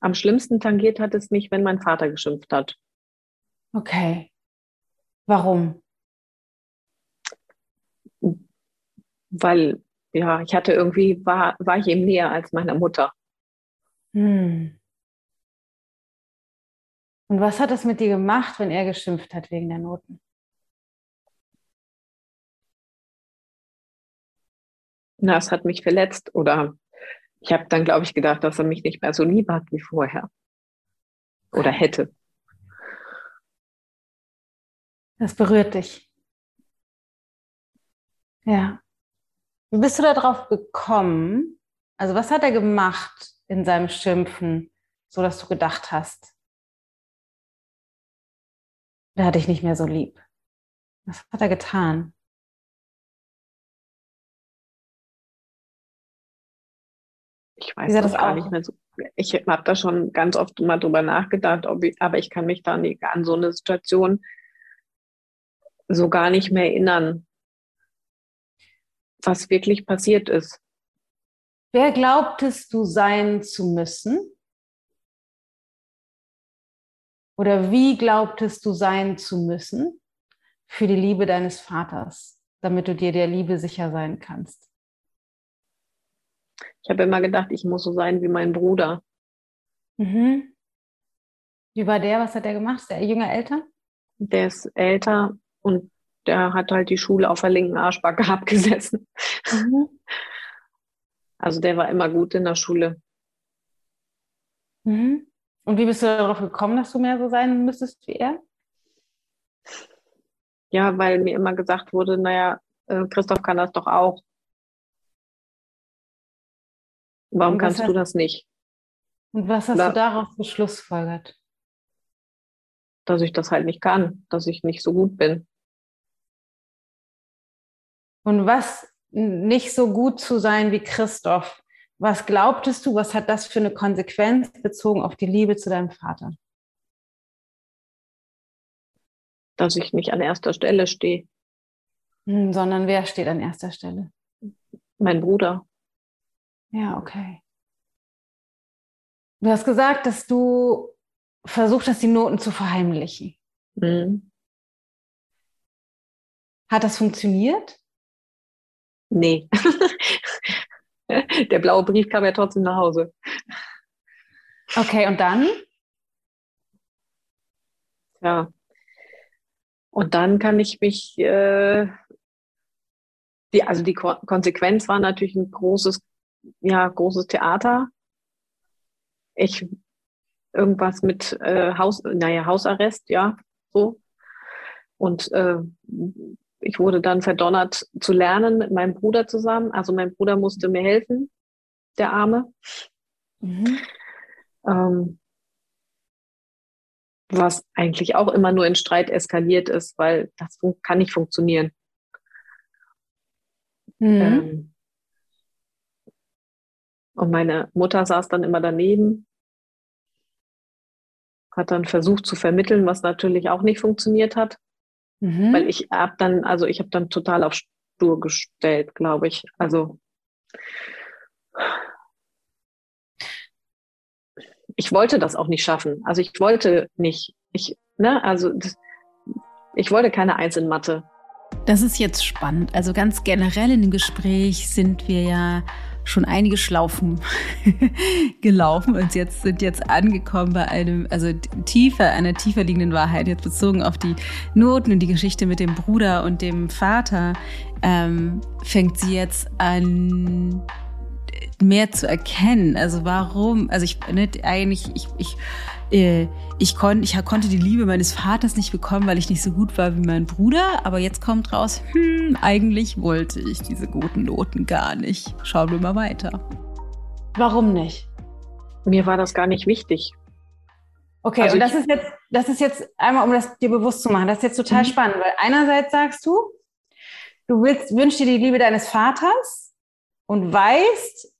Am schlimmsten tangiert hat es mich, wenn mein Vater geschimpft hat. Okay. Warum? Weil, ja, ich hatte irgendwie, war, war ich ihm näher als meiner Mutter. Hm. Und was hat es mit dir gemacht, wenn er geschimpft hat wegen der Noten? Na, es hat mich verletzt oder ich habe dann, glaube ich, gedacht, dass er mich nicht mehr so lieb hat wie vorher. Oder hätte. Das berührt dich. Ja. Wie bist du darauf gekommen? Also, was hat er gemacht in seinem Schimpfen, so dass du gedacht hast, der hat dich nicht mehr so lieb? Was hat er getan? Ich weiß das gar nicht mehr so. Ich habe da schon ganz oft mal drüber nachgedacht, ich, aber ich kann mich da nicht an so eine Situation so gar nicht mehr erinnern, was wirklich passiert ist. Wer glaubtest du sein zu müssen? Oder wie glaubtest du sein zu müssen für die Liebe deines Vaters, damit du dir der Liebe sicher sein kannst? Ich habe immer gedacht, ich muss so sein wie mein Bruder. Mhm. Wie war der? Was hat der gemacht? Ist der jünger, älter? Der ist älter und der hat halt die Schule auf der linken Arschbacke abgesessen. Mhm. Also der war immer gut in der Schule. Mhm. Und wie bist du darauf gekommen, dass du mehr so sein müsstest wie er? Ja, weil mir immer gesagt wurde, naja, äh, Christoph kann das doch auch. Warum kannst hast, du das nicht? Und was hast da, du daraus geschlussfolgert? Dass ich das halt nicht kann, dass ich nicht so gut bin. Und was nicht so gut zu sein wie Christoph, was glaubtest du, was hat das für eine Konsequenz bezogen auf die Liebe zu deinem Vater? Dass ich nicht an erster Stelle stehe. Hm, sondern wer steht an erster Stelle? Mein Bruder. Ja, okay. Du hast gesagt, dass du versucht hast, die Noten zu verheimlichen. Mhm. Hat das funktioniert? Nee. Der blaue Brief kam ja trotzdem nach Hause. Okay, und dann? Ja. Und dann kann ich mich, äh, die, also die Ko Konsequenz war natürlich ein großes, ja, großes Theater. Ich irgendwas mit äh, Haus, naja, Hausarrest, ja, so. Und äh, ich wurde dann verdonnert zu lernen mit meinem Bruder zusammen. Also mein Bruder musste mir helfen, der Arme. Mhm. Ähm, was eigentlich auch immer nur in Streit eskaliert ist, weil das kann nicht funktionieren. Mhm. Ähm, und meine Mutter saß dann immer daneben, hat dann versucht zu vermitteln, was natürlich auch nicht funktioniert hat. Mhm. Weil ich habe dann, also ich habe dann total auf Stur gestellt, glaube ich. Also ich wollte das auch nicht schaffen. Also ich wollte nicht, ich, ne, also das, ich wollte keine Eins in Mathe. Das ist jetzt spannend. Also ganz generell in dem Gespräch sind wir ja schon einige Schlaufen gelaufen und jetzt sind jetzt angekommen bei einem, also tiefer, einer tiefer liegenden Wahrheit, jetzt bezogen auf die Noten und die Geschichte mit dem Bruder und dem Vater, ähm, fängt sie jetzt an, mehr zu erkennen. Also warum, also ich, ne, eigentlich, ich, ich, ich, kon, ich konnte die Liebe meines Vaters nicht bekommen, weil ich nicht so gut war wie mein Bruder. Aber jetzt kommt raus, hm, eigentlich wollte ich diese guten Noten gar nicht. Schauen wir mal weiter. Warum nicht? Mir war das gar nicht wichtig. Okay, also und das ist jetzt, das ist jetzt einmal, um das dir bewusst zu machen, das ist jetzt total mhm. spannend, weil einerseits sagst du, du willst, wünschst dir die Liebe deines Vaters und weißt,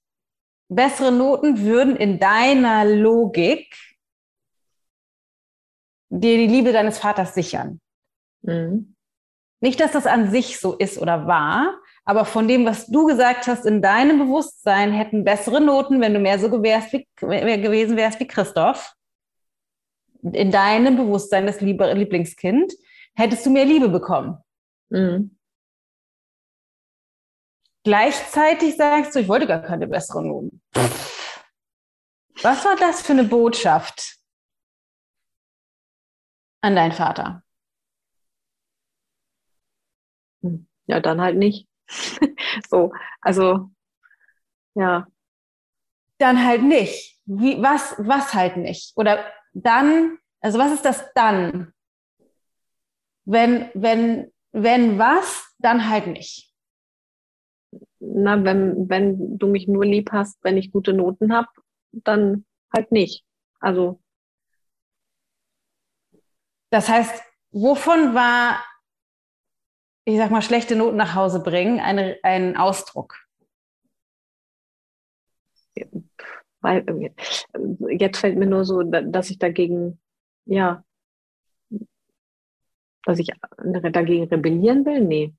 bessere Noten würden in deiner Logik dir die Liebe deines Vaters sichern. Mhm. Nicht, dass das an sich so ist oder war, aber von dem, was du gesagt hast, in deinem Bewusstsein hätten bessere Noten, wenn du mehr so gewärst wie, gewesen wärst wie Christoph. In deinem Bewusstsein, das Lieblingskind, hättest du mehr Liebe bekommen. Mhm. Gleichzeitig sagst du, ich wollte gar keine besseren Noten. Was war das für eine Botschaft? An deinen Vater? Hm. Ja, dann halt nicht. so, also ja. Dann halt nicht. Wie, was, was halt nicht? Oder dann, also was ist das dann? Wenn, wenn, wenn was, dann halt nicht. Na, wenn, wenn du mich nur lieb hast, wenn ich gute Noten habe, dann halt nicht. Also das heißt, wovon war, ich sag mal, schlechte Noten nach Hause bringen, eine, ein Ausdruck? Weil, äh, jetzt fällt mir nur so, dass ich dagegen, ja, dass ich dagegen rebellieren will? Nee.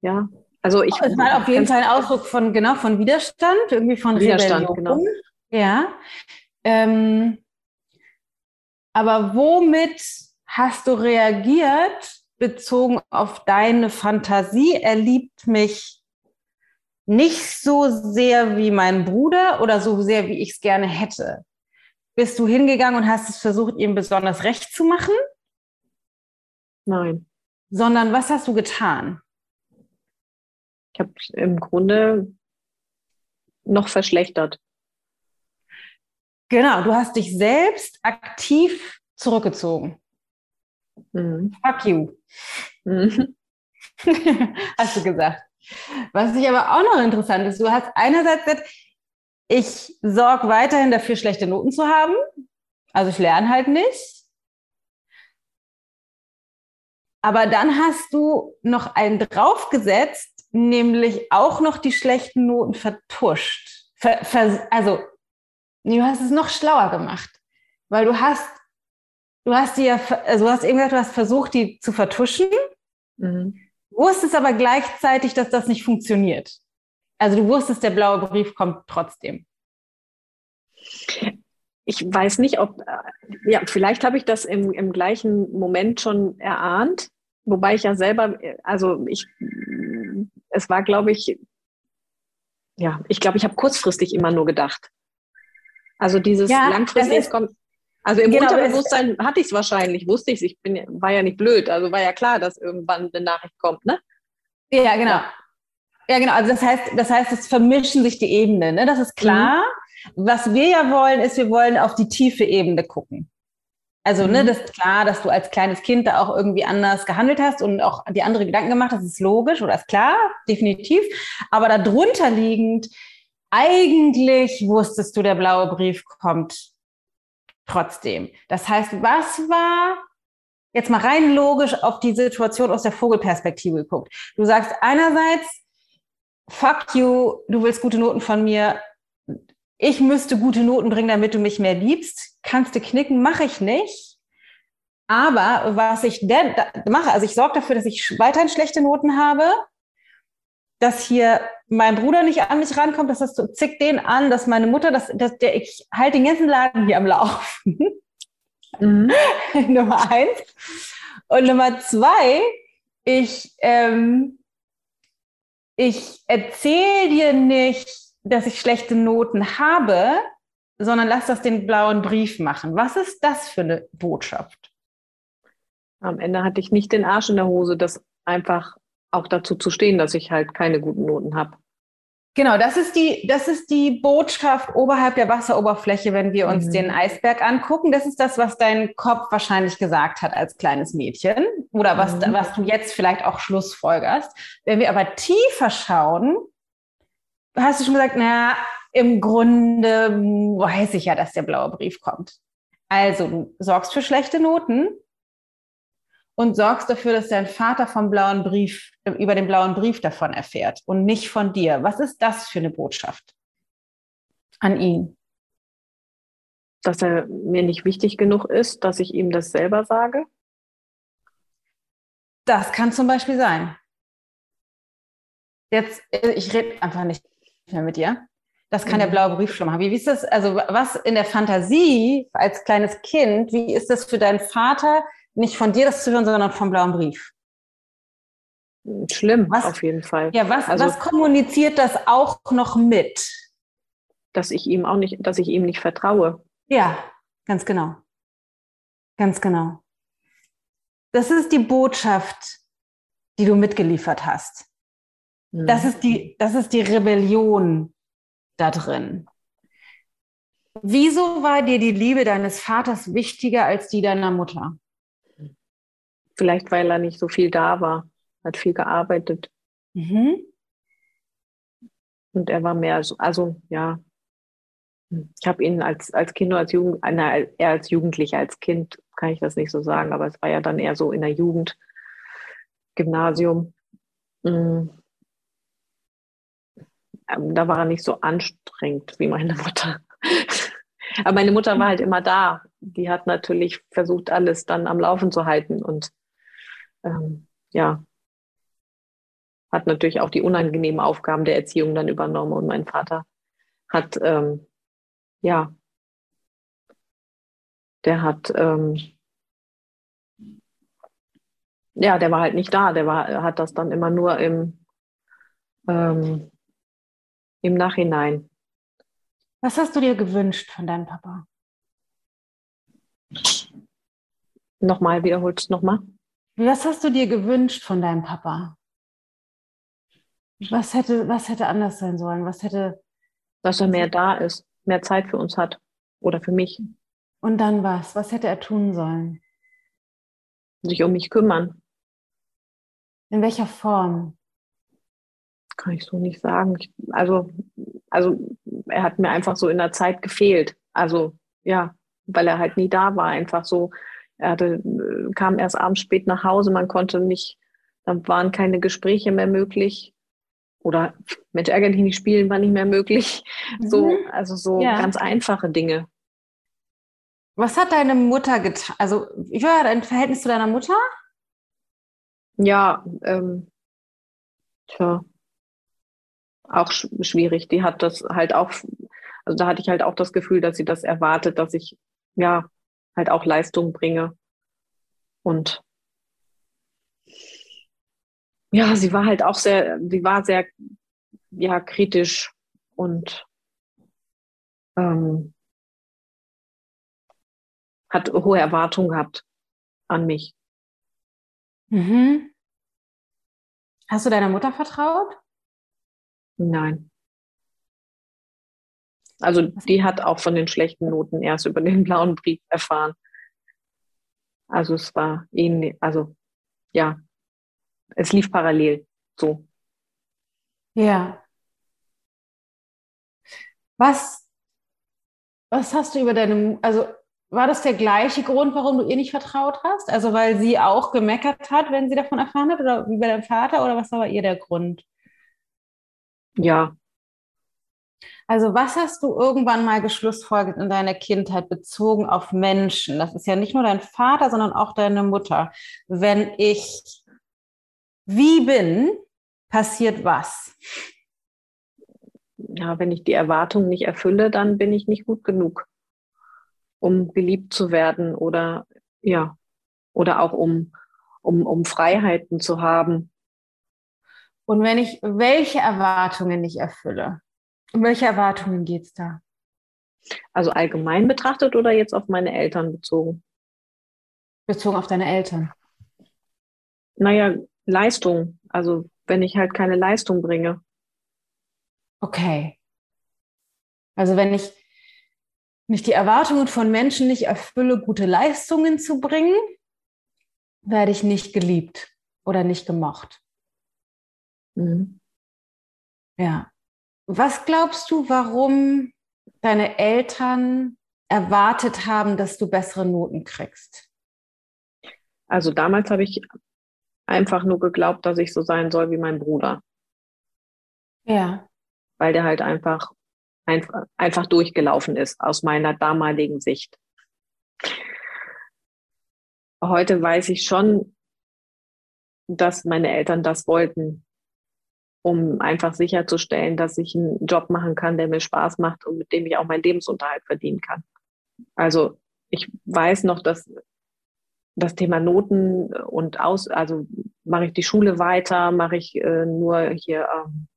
Ja. Also ich. Es war auf jeden Fall ein Ausdruck von, genau, von Widerstand, irgendwie von Widerstand, Rebellion. Genau. Ja. Ähm, aber womit hast du reagiert bezogen auf deine Fantasie? Er liebt mich nicht so sehr wie mein Bruder oder so sehr, wie ich es gerne hätte. Bist du hingegangen und hast es versucht, ihm besonders recht zu machen? Nein. Sondern was hast du getan? Ich habe im Grunde noch verschlechtert. Genau, du hast dich selbst aktiv zurückgezogen. Mhm. Fuck you. Mhm. hast du gesagt. Was ich aber auch noch interessant ist, du hast einerseits gesagt, ich sorge weiterhin dafür, schlechte Noten zu haben. Also ich lerne halt nicht. Aber dann hast du noch einen draufgesetzt, nämlich auch noch die schlechten Noten vertuscht. Ver, ver, also du hast es noch schlauer gemacht, weil du hast du hast die ja, also du hast eben gesagt, du hast versucht, die zu vertuschen, mhm. wusstest aber gleichzeitig, dass das nicht funktioniert. Also du wusstest, der blaue Brief kommt trotzdem. Ich weiß nicht, ob, äh, ja, vielleicht habe ich das im, im gleichen Moment schon erahnt, wobei ich ja selber, also ich, es war, glaube ich, ja, ich glaube, ich habe kurzfristig immer nur gedacht. Also dieses Ja, langfristige das ist- kommt. Also im Genau, Unterbewusstsein hatte ich es wahrscheinlich, wusste ich es. Ich bin, ja- war ja nicht blöd. Also war ja klar, dass irgendwann eine Nachricht kommt, ne? Ja, genau. Ja, genau. Also das heißt, das heißt, es vermischen sich die Ebenen. Ne? Das ist klar. Was wir ja wollen, ist, wir wollen auf die tiefe Ebene gucken. Also, ne, Mhm. das ist klar, dass du als kleines Kind da auch irgendwie anders gehandelt hast und auch die andere Gedanken gemacht hast, ist logisch oder ist klar, definitiv. Aber darunter liegend, eigentlich wusstest du, der blaue Brief kommt trotzdem. Das heißt, was war jetzt mal rein logisch auf die Situation aus der Vogelperspektive geguckt? Du sagst einerseits, fuck you, du willst gute Noten von mir. Ich müsste gute Noten bringen, damit du mich mehr liebst. Kannst du knicken, mache ich nicht. Aber was ich denn mache, also ich sorge dafür, dass ich weiterhin schlechte Noten habe, dass hier mein Bruder nicht an mich rankommt, dass das so zick den an, dass meine Mutter, dass, dass der, ich halte den ganzen Laden hier am Laufen. Mhm. Nummer eins. Und Nummer zwei, ich, ähm, ich erzähle dir nicht, dass ich schlechte Noten habe, sondern lass das den blauen Brief machen. Was ist das für eine Botschaft? Am Ende hatte ich nicht den Arsch in der Hose, das einfach auch dazu zu stehen, dass ich halt keine guten Noten habe. Genau, das ist die, das ist die Botschaft oberhalb der Wasseroberfläche, wenn wir uns Mhm. den Eisberg angucken. Das ist das, was dein Kopf wahrscheinlich gesagt hat als kleines Mädchen oder was, Mhm. was du jetzt vielleicht auch schlussfolgerst. Wenn wir aber tiefer schauen, hast du schon gesagt, na, im Grunde weiß ich ja, dass der blaue Brief kommt. Also, du sorgst für schlechte Noten und sorgst dafür, dass dein Vater vom blauen Brief, über den blauen Brief davon erfährt und nicht von dir. Was ist das für eine Botschaft an ihn? Dass er mir nicht wichtig genug ist, dass ich ihm das selber sage. Das kann zum Beispiel sein. Jetzt, ich rede einfach nicht mehr mit dir. Das kann der Mhm. blaue Brief schon machen. Wie ist das, also was in der Fantasie als kleines Kind, wie ist das für deinen Vater, nicht von dir das zu hören, sondern vom blauen Brief? Schlimm, Was? auf jeden Fall. Ja, was, Also- was kommuniziert das auch noch mit? Dass ich ihm auch nicht, dass ich ihm nicht vertraue. Ja, ganz genau. Ganz genau. Das ist die Botschaft, die du mitgeliefert hast. Mhm. Das ist die, das ist die Rebellion da drin. Wieso war dir die Liebe deines Vaters wichtiger als die deiner Mutter? Vielleicht, weil er nicht so viel da war, hat viel gearbeitet Mhm. und er war mehr so, also ja. Ich habe ihn als, als Kind oder als Jugend, na, eher als Jugendlicher, als Kind kann ich das nicht so sagen, aber es war ja dann eher so in der Jugend, Gymnasium. Mm. Ähm, Da war er nicht so anstrengend wie meine Mutter. Aber meine Mutter war halt immer da. Die hat natürlich versucht, alles dann am Laufen zu halten und ähm, ja, hat natürlich auch die unangenehmen Aufgaben der Erziehung dann übernommen. Und mein Vater hat, ähm, ja, der hat, ähm, ja, der war halt nicht da. Der war, hat das dann immer nur im, ähm, im Nachhinein. Was hast du dir gewünscht von deinem Papa? Nochmal, wiederholst nochmal. Was hast du dir gewünscht von deinem Papa? Was hätte, was hätte anders sein sollen? Was hätte, Dass er mehr da ist, mehr Zeit für uns hat. Oder für mich. und dann was? Was hätte er tun sollen? Sich um mich kümmern. In welcher Form? Kann ich so nicht sagen. Ich, also, also, er hat mir einfach so in der Zeit gefehlt. Also, ja, weil er halt nie da war. Einfach so. Er hatte, äh, kam erst abends spät nach Hause. Man konnte nicht, dann waren keine Gespräche mehr möglich. Oder Mensch, ärger dich nicht spielen war nicht mehr möglich. So, Mhm. also so Ja. ganz einfache Dinge. Was hat deine Mutter getan? Also, wie war dein Verhältnis zu deiner Mutter? Ja, ähm, tja, auch sch schwierig. Die hat das halt auch, also da hatte ich halt auch das Gefühl, dass sie das erwartet, dass ich ja halt auch Leistung bringe. Und ja, sie war halt auch sehr, sie war sehr, ja, kritisch und ähm, hat hohe Erwartungen gehabt an mich. Mhm. Hast du deiner Mutter vertraut? Nein. Also die hat auch von den schlechten Noten erst über den blauen Brief erfahren. Also es war ähnlich, also ja, es lief parallel so. Ja. Was, was hast du über deine, also war das der gleiche Grund, warum du ihr nicht vertraut hast? Also weil sie auch gemeckert hat, wenn sie davon erfahren hat, oder wie bei deinem Vater, oder was war bei ihr der Grund? Ja. Also was hast du irgendwann mal geschlussfolgert in deiner Kindheit bezogen auf Menschen? Das ist ja nicht nur dein Vater, sondern auch deine Mutter. Wenn ich wie bin, passiert was? Ja, wenn ich die Erwartungen nicht erfülle, dann bin ich nicht gut genug um geliebt zu werden oder ja, oder auch um, um, um Freiheiten zu haben. Und wenn ich welche Erwartungen nicht erfülle, um welche Erwartungen geht es da? Also allgemein betrachtet oder jetzt auf meine Eltern bezogen? Bezogen auf deine Eltern. Naja, Leistung. Also wenn ich halt keine Leistung bringe. Okay. Also wenn ich ich die Erwartungen von Menschen nicht erfülle, gute Leistungen zu bringen, werde ich nicht geliebt oder nicht gemocht. Mhm. Ja. Was glaubst du, warum deine Eltern erwartet haben, dass du bessere Noten kriegst? Also damals habe ich einfach nur geglaubt, dass ich so sein soll wie mein Bruder. Ja. Weil der halt einfach einfach, einfach durchgelaufen ist aus meiner damaligen Sicht. Heute weiß ich schon, dass meine Eltern das wollten, um einfach sicherzustellen, dass ich einen Job machen kann, der mir Spaß macht und mit dem ich auch meinen Lebensunterhalt verdienen kann. Also ich weiß noch, dass das Thema Noten und aus, also mache ich die Schule weiter, mache ich äh, nur hier ähm,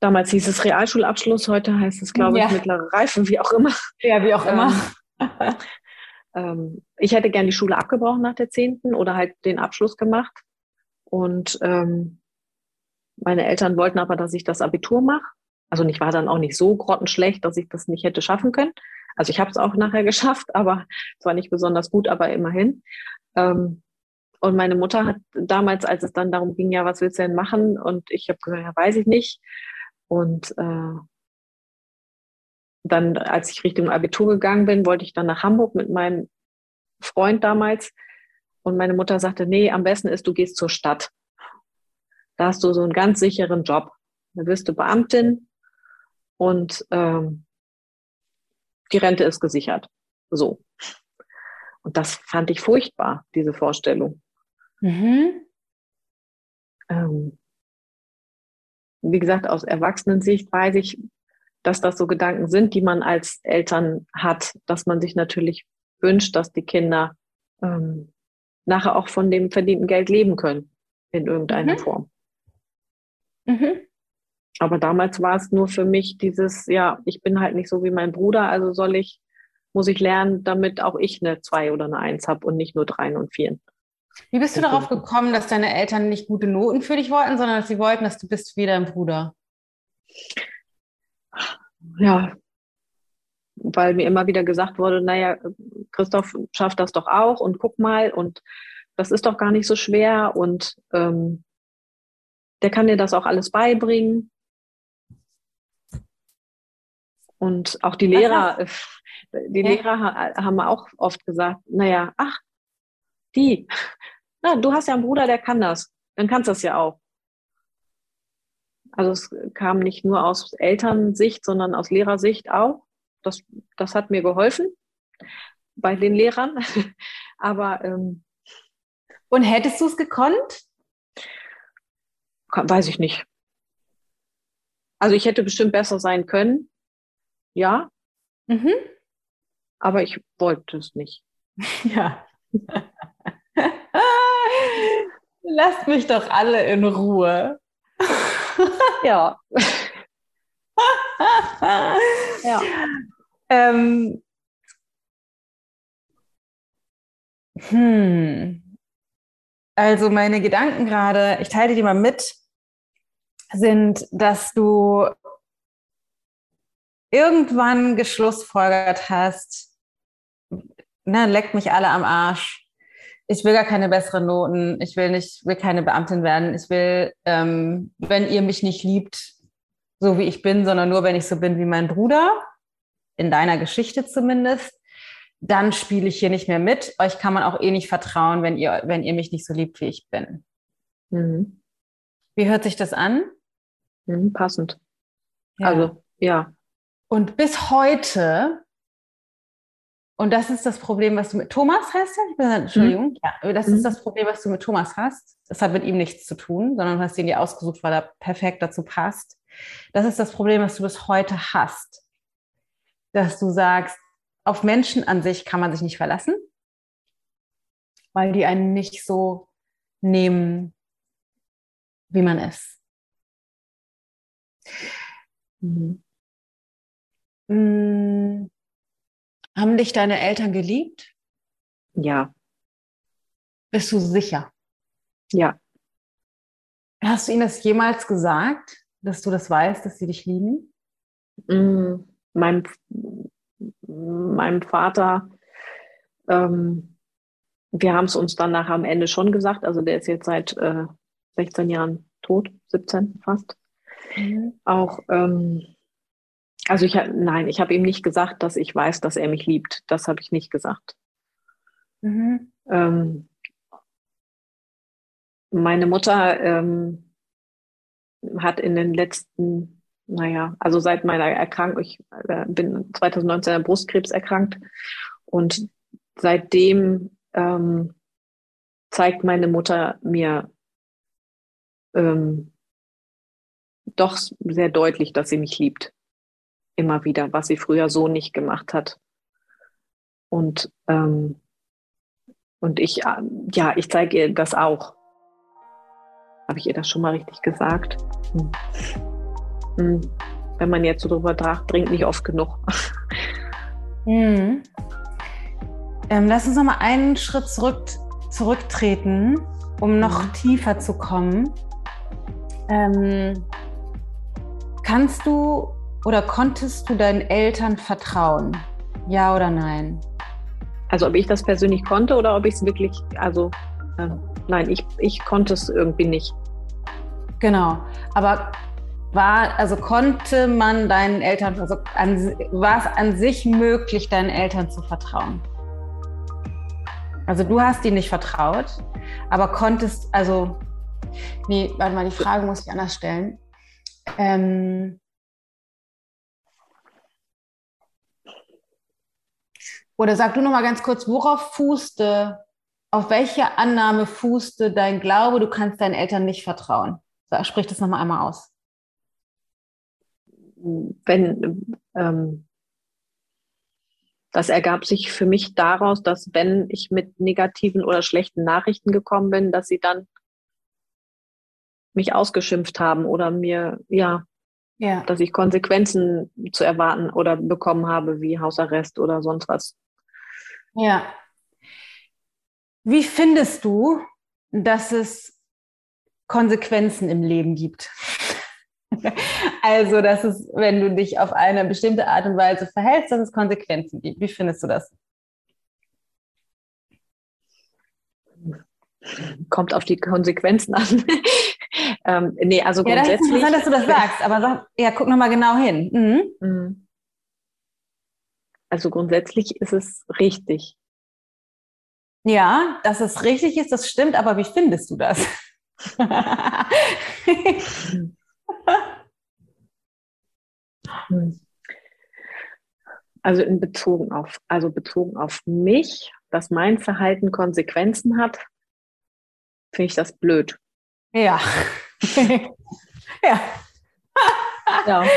Damals hieß es Realschulabschluss, heute heißt es, glaube ja. ich, mittlere Reife, wie auch immer. Ja, wie auch immer. Ähm, ähm, ich hätte gern die Schule abgebrochen nach der zehnten oder halt den Abschluss gemacht. Und ähm, meine Eltern wollten aber, dass ich das Abitur mache. Also ich war dann auch nicht so grottenschlecht, dass ich das nicht hätte schaffen können. Also ich habe es auch nachher geschafft, aber es war nicht besonders gut, aber immerhin. Ähm, und meine Mutter hat damals, als es dann darum ging, ja, was willst du denn machen? Und ich habe gesagt, ja, weiß ich nicht. Und äh, dann, als ich Richtung Abitur gegangen bin, wollte ich dann nach Hamburg mit meinem Freund damals. Und meine Mutter sagte, nee, am besten ist, du gehst zur Stadt. Da hast du so einen ganz sicheren Job. Da wirst du Beamtin und ähm, die Rente ist gesichert. So. Und das fand ich furchtbar, diese Vorstellung. Mhm. Ähm, wie gesagt, aus Erwachsenensicht weiß ich, dass das so Gedanken sind, die man als Eltern hat, dass man sich natürlich wünscht, dass die Kinder ähm, nachher auch von dem verdienten Geld leben können in irgendeiner mhm. Form. Mhm. Aber damals war es nur für mich dieses, ja, ich bin halt nicht so wie mein Bruder, also soll ich, muss ich lernen, damit auch ich eine zwei oder eine eins habe und nicht nur drei und vier. Wie bist du darauf gekommen, dass deine Eltern nicht gute Noten für dich wollten, sondern dass sie wollten, dass du bist wie dein Bruder? Ja, weil mir immer wieder gesagt wurde, naja, Christoph schafft das doch auch und guck mal und das ist doch gar nicht so schwer und ähm, der kann dir das auch alles beibringen. Und auch die Lehrer, die Lehrer haben auch oft gesagt, naja, ach, die. Na, du hast ja einen Bruder, der kann das. Dann kannst du das ja auch. Also es kam nicht nur aus Elternsicht, sondern aus Lehrersicht auch. Das, das hat mir geholfen bei den Lehrern. Aber ähm, und hättest du es gekonnt? Weiß ich nicht. Also ich hätte bestimmt besser sein können. Ja. Mhm. Aber ich wollte es nicht. Ja. Lasst mich doch alle in Ruhe. ja. ja. Ähm, Hm. Also meine Gedanken gerade, ich teile dir mal mit, sind, dass du irgendwann geschlussfolgert hast, ne, leckt mich alle am Arsch. Ich will gar keine besseren Noten. Ich will nicht, will keine Beamtin werden. Ich will, ähm, wenn ihr mich nicht liebt, so wie ich bin, sondern nur, wenn ich so bin wie mein Bruder, in deiner Geschichte zumindest, dann spiele ich hier nicht mehr mit. Euch kann man auch eh nicht vertrauen, wenn ihr, wenn ihr mich nicht so liebt, wie ich bin. Mhm. Wie hört sich das an? Mhm, passend. Ja. Also, ja. Und bis heute, und das ist das Problem, was du mit Thomas hast, ja? Entschuldigung, mhm. ja, das ist mhm. das Problem, was du mit Thomas hast. Das hat mit ihm nichts zu tun, sondern du hast ihn dir ausgesucht, weil er perfekt dazu passt. Das ist das Problem, was du bis heute hast. Dass du sagst, auf Menschen an sich kann man sich nicht verlassen, weil die einen nicht so nehmen, wie man ist. Mhm. Mhm. Haben dich deine Eltern geliebt? Ja. Bist du sicher? Ja. Hast du ihnen das jemals gesagt, dass du das weißt, dass sie dich lieben? Mhm. Mein, meinem Vater, ähm, wir haben es uns dann nachher am Ende schon gesagt, also der ist jetzt seit äh, 16 Jahren tot, 17 fast. Mhm. Auch, ähm, also ich nein, ich habe ihm nicht gesagt, dass ich weiß, dass er mich liebt. Das habe ich nicht gesagt. Mhm. Ähm, meine Mutter ähm, hat in den letzten naja, also seit meiner Erkrankung, ich äh, bin 2019 an Brustkrebs erkrankt und seitdem ähm, zeigt meine Mutter mir ähm, doch sehr deutlich, dass sie mich liebt. Immer wieder, was sie früher so nicht gemacht hat. Und, ähm, und ich, äh, ja, ich zeige ihr das auch. Habe ich ihr das schon mal richtig gesagt? Hm. Hm. Wenn man jetzt so drüber nachdenkt, nicht oft genug. Mhm. Ähm, lass uns noch mal einen Schritt zurück, zurücktreten, um noch mhm. tiefer zu kommen. Ähm, kannst du oder konntest du deinen Eltern vertrauen? Ja oder nein? Also ob ich das persönlich konnte oder ob ich es wirklich, also äh, nein, ich, ich konnte es irgendwie nicht. Genau. Aber war, also konnte man deinen Eltern, also an, war es an sich möglich, deinen Eltern zu vertrauen? Also du hast ihnen nicht vertraut, aber konntest, also, nee, warte mal, die Frage muss ich anders stellen. Ähm, oder sag du noch mal ganz kurz, worauf fußte, auf welche Annahme fußte dein Glaube, du kannst deinen Eltern nicht vertrauen? Sprich das noch mal einmal aus wenn ähm, das ergab sich für mich daraus, dass wenn ich mit negativen oder schlechten Nachrichten gekommen bin, dass sie dann mich ausgeschimpft haben oder mir, ja, ja. dass ich Konsequenzen zu erwarten oder bekommen habe, wie Hausarrest oder sonst was. Ja. Wie findest du, dass es Konsequenzen im Leben gibt? also, dass es, wenn du dich auf eine bestimmte Art und Weise verhältst, dass es Konsequenzen gibt. Wie findest du das? Kommt auf die Konsequenzen an. Ähm, nee, also ja, grundsätzlich. Ja, das ist interessant, dass du das sagst, aber sag, ja, guck nochmal genau hin. Mhm. mhm. Also grundsätzlich ist es richtig. Ja, dass es richtig ist, das stimmt, aber wie findest du das? Also in bezogen auf, also bezogen auf mich, dass mein Verhalten Konsequenzen hat, finde ich das blöd. Ja. ja. ja.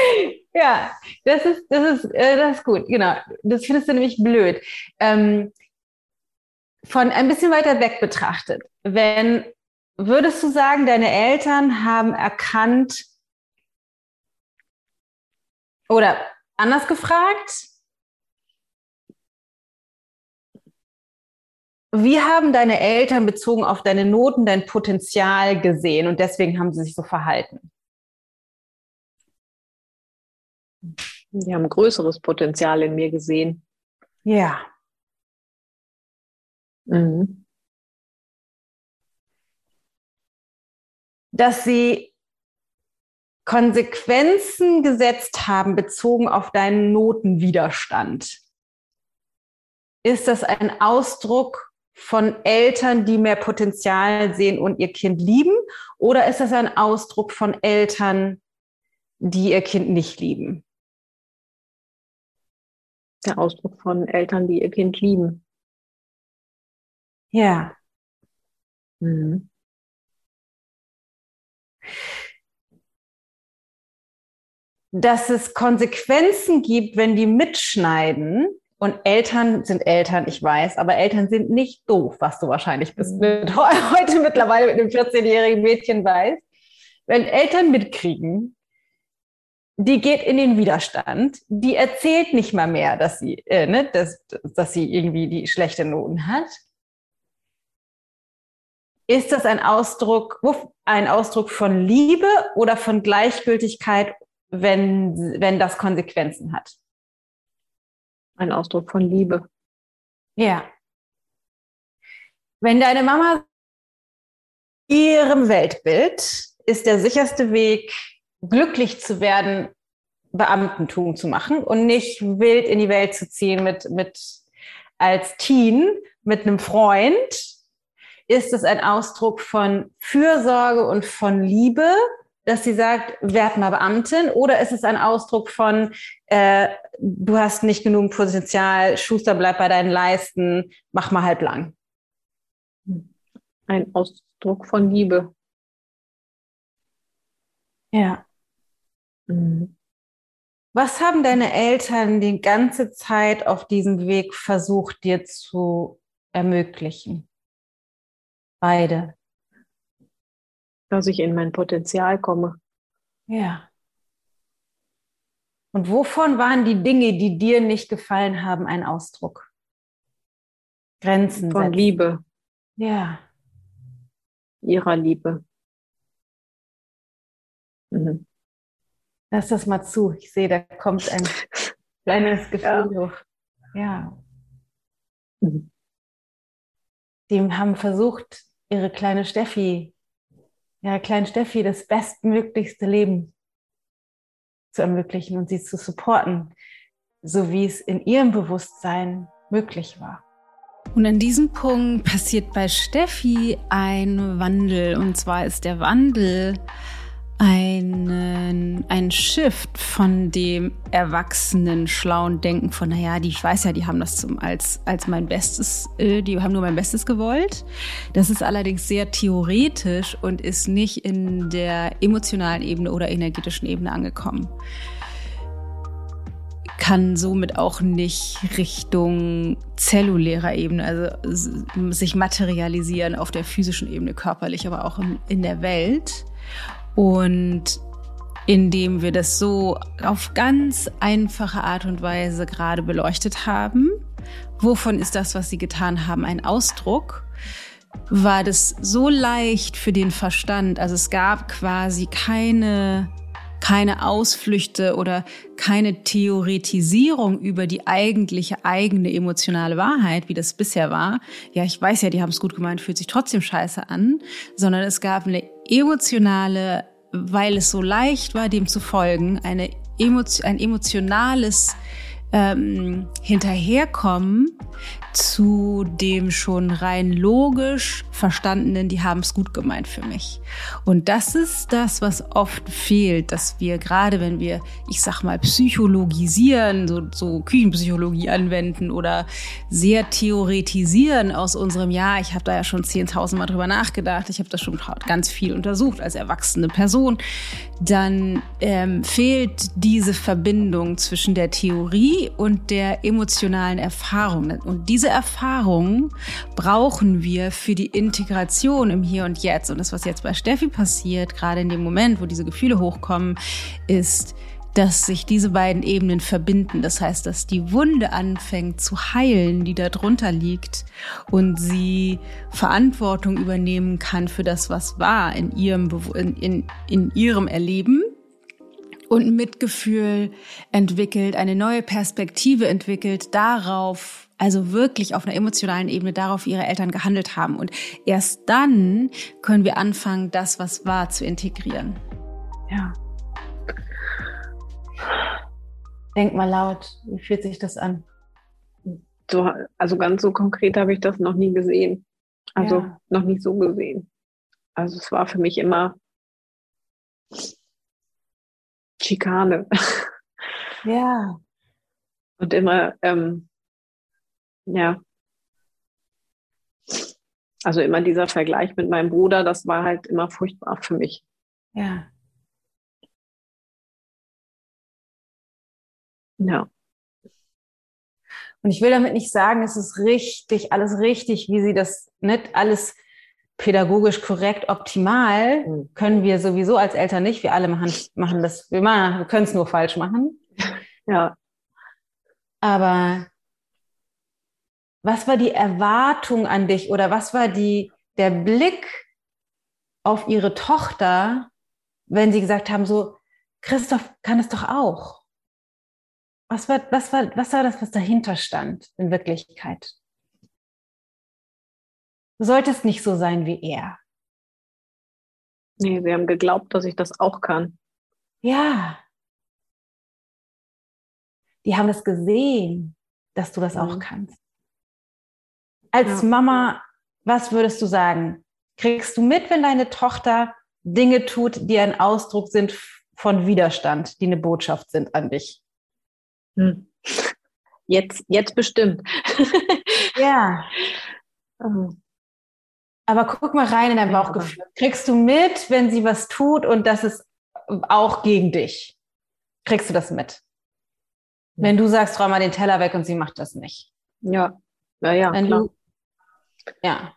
Ja, das ist, das ist, äh, das ist gut, genau. Das findest du nämlich blöd. Ähm, von ein bisschen weiter weg betrachtet, wenn würdest du sagen, deine Eltern haben erkannt, oder anders gefragt, wie haben deine Eltern bezogen auf deine Noten dein Potenzial gesehen und deswegen haben sie sich so verhalten? Die haben größeres Potenzial in mir gesehen. Ja. Mhm. Dass sie Konsequenzen gesetzt haben bezogen auf deinen Notenwiderstand. Ist das ein Ausdruck von Eltern, die mehr Potenzial sehen und ihr Kind lieben? Oder ist das ein Ausdruck von Eltern, die ihr Kind nicht lieben? Der Ausdruck von Eltern, die ihr Kind lieben. Ja. Mhm. Dass es Konsequenzen gibt, wenn die mitschneiden, und Eltern sind Eltern, ich weiß, aber Eltern sind nicht doof, was du wahrscheinlich bist mhm. mit, heute mittlerweile mit einem 14-jährigen Mädchen weißt. Wenn Eltern mitkriegen, die geht in den Widerstand, die erzählt nicht mal mehr, dass sie, äh, ne, dass, dass sie irgendwie die schlechte Noten hat. Ist das ein Ausdruck, ein Ausdruck von Liebe oder von Gleichgültigkeit, wenn, wenn das Konsequenzen hat? Ein Ausdruck von Liebe. Ja. Wenn deine Mama ihrem Weltbild ist der sicherste Weg, glücklich zu werden, Beamtentum zu machen und nicht wild in die Welt zu ziehen mit, mit als Teen mit einem Freund, ist es ein Ausdruck von Fürsorge und von Liebe dass sie sagt, werd mal Beamtin? Oder ist es ein Ausdruck von, äh, du hast nicht genug Potenzial, Schuster bleib bei deinen Leisten, mach mal halb lang? Ein Ausdruck von Liebe. Ja. Mhm. Was haben deine Eltern die ganze Zeit auf diesem Weg versucht, dir zu ermöglichen? Beide dass ich in mein Potenzial komme. Ja. Und wovon waren die Dinge, die dir nicht gefallen haben, ein Ausdruck? Grenzen. Von setzen. Liebe. Ja. Ihrer Liebe. Mhm. Lass das mal zu. Ich sehe, da kommt ein kleines Gefühl ja. hoch. Ja. Mhm. Die haben versucht, ihre kleine Steffi ja, kleinen Steffi das bestmöglichste Leben zu ermöglichen und sie zu supporten, so wie es in ihrem Bewusstsein möglich war. Und an diesem Punkt passiert bei Steffi ein Wandel. Und zwar ist der Wandel einen, ein Shift von dem erwachsenen, schlauen Denken von, naja, die, ich weiß ja, die haben das zum, als, als mein Bestes, äh, die haben nur mein Bestes gewollt. Das ist allerdings sehr theoretisch und ist nicht in der emotionalen Ebene oder energetischen Ebene angekommen. Kann somit auch nicht Richtung zellulärer Ebene, also sich materialisieren auf der physischen Ebene, körperlich, aber auch in, in der Welt. Und indem wir das so auf ganz einfache Art und Weise gerade beleuchtet haben, wovon ist das, was sie getan haben, ein Ausdruck, war das so leicht für den Verstand. Also es gab quasi keine, keine Ausflüchte oder keine Theoretisierung über die eigentliche eigene emotionale Wahrheit, wie das bisher war. Ja, ich weiß ja, die haben es gut gemeint, fühlt sich trotzdem scheiße an, sondern es gab eine emotionale, weil es so leicht war, dem zu folgen, eine Emotion, ein emotionales ähm, Hinterherkommen zu dem schon rein logisch verstandenen, die haben es gut gemeint für mich. Und das ist das, was oft fehlt, dass wir gerade, wenn wir, ich sag mal, psychologisieren, so, so Küchenpsychologie anwenden oder sehr theoretisieren aus unserem Jahr, ich habe da ja schon 10.000 Mal drüber nachgedacht, ich habe das schon ganz viel untersucht als erwachsene Person, dann ähm, fehlt diese Verbindung zwischen der Theorie und der emotionalen Erfahrung. Und diese Erfahrung brauchen wir für die Integration im Hier und Jetzt. Und das, was jetzt bei Steffi passiert, gerade in dem Moment, wo diese Gefühle hochkommen, ist dass sich diese beiden Ebenen verbinden. Das heißt, dass die Wunde anfängt zu heilen, die da drunter liegt und sie Verantwortung übernehmen kann für das, was war in ihrem, in, in, in ihrem Erleben und Mitgefühl entwickelt, eine neue Perspektive entwickelt darauf, also wirklich auf einer emotionalen Ebene darauf ihre Eltern gehandelt haben. Und erst dann können wir anfangen, das, was war, zu integrieren. Ja. Denk mal laut, wie fühlt sich das an? So, also ganz so konkret habe ich das noch nie gesehen. Also ja. noch nicht so gesehen. Also es war für mich immer Schikane. Ja. Und immer, ähm, ja. Also immer dieser Vergleich mit meinem Bruder, das war halt immer furchtbar für mich. Ja. Ja. Und ich will damit nicht sagen, es ist richtig, alles richtig, wie sie das, nicht alles pädagogisch korrekt, optimal, mhm. können wir sowieso als Eltern nicht. Wir alle machen, machen das, wir, machen, wir können es nur falsch machen. Ja. Aber was war die Erwartung an dich oder was war die, der Blick auf ihre Tochter, wenn sie gesagt haben, so, Christoph kann es doch auch? Was war, was war, was war das, was dahinter stand in Wirklichkeit? Du solltest nicht so sein wie er. Nee, sie haben geglaubt, dass ich das auch kann. Ja. Die haben es gesehen, dass du das auch kannst. Als ja. Mama, was würdest du sagen? Kriegst du mit, wenn deine Tochter Dinge tut, die ein Ausdruck sind von Widerstand, die eine Botschaft sind an dich? Hm. Jetzt, jetzt bestimmt. ja. Aber guck mal rein in dein Bauchgefühl. Kriegst du mit, wenn sie was tut und das ist auch gegen dich? Kriegst du das mit? Wenn du sagst, räum mal den Teller weg und sie macht das nicht. Ja, ja, ja. Wenn klar. Du, ja.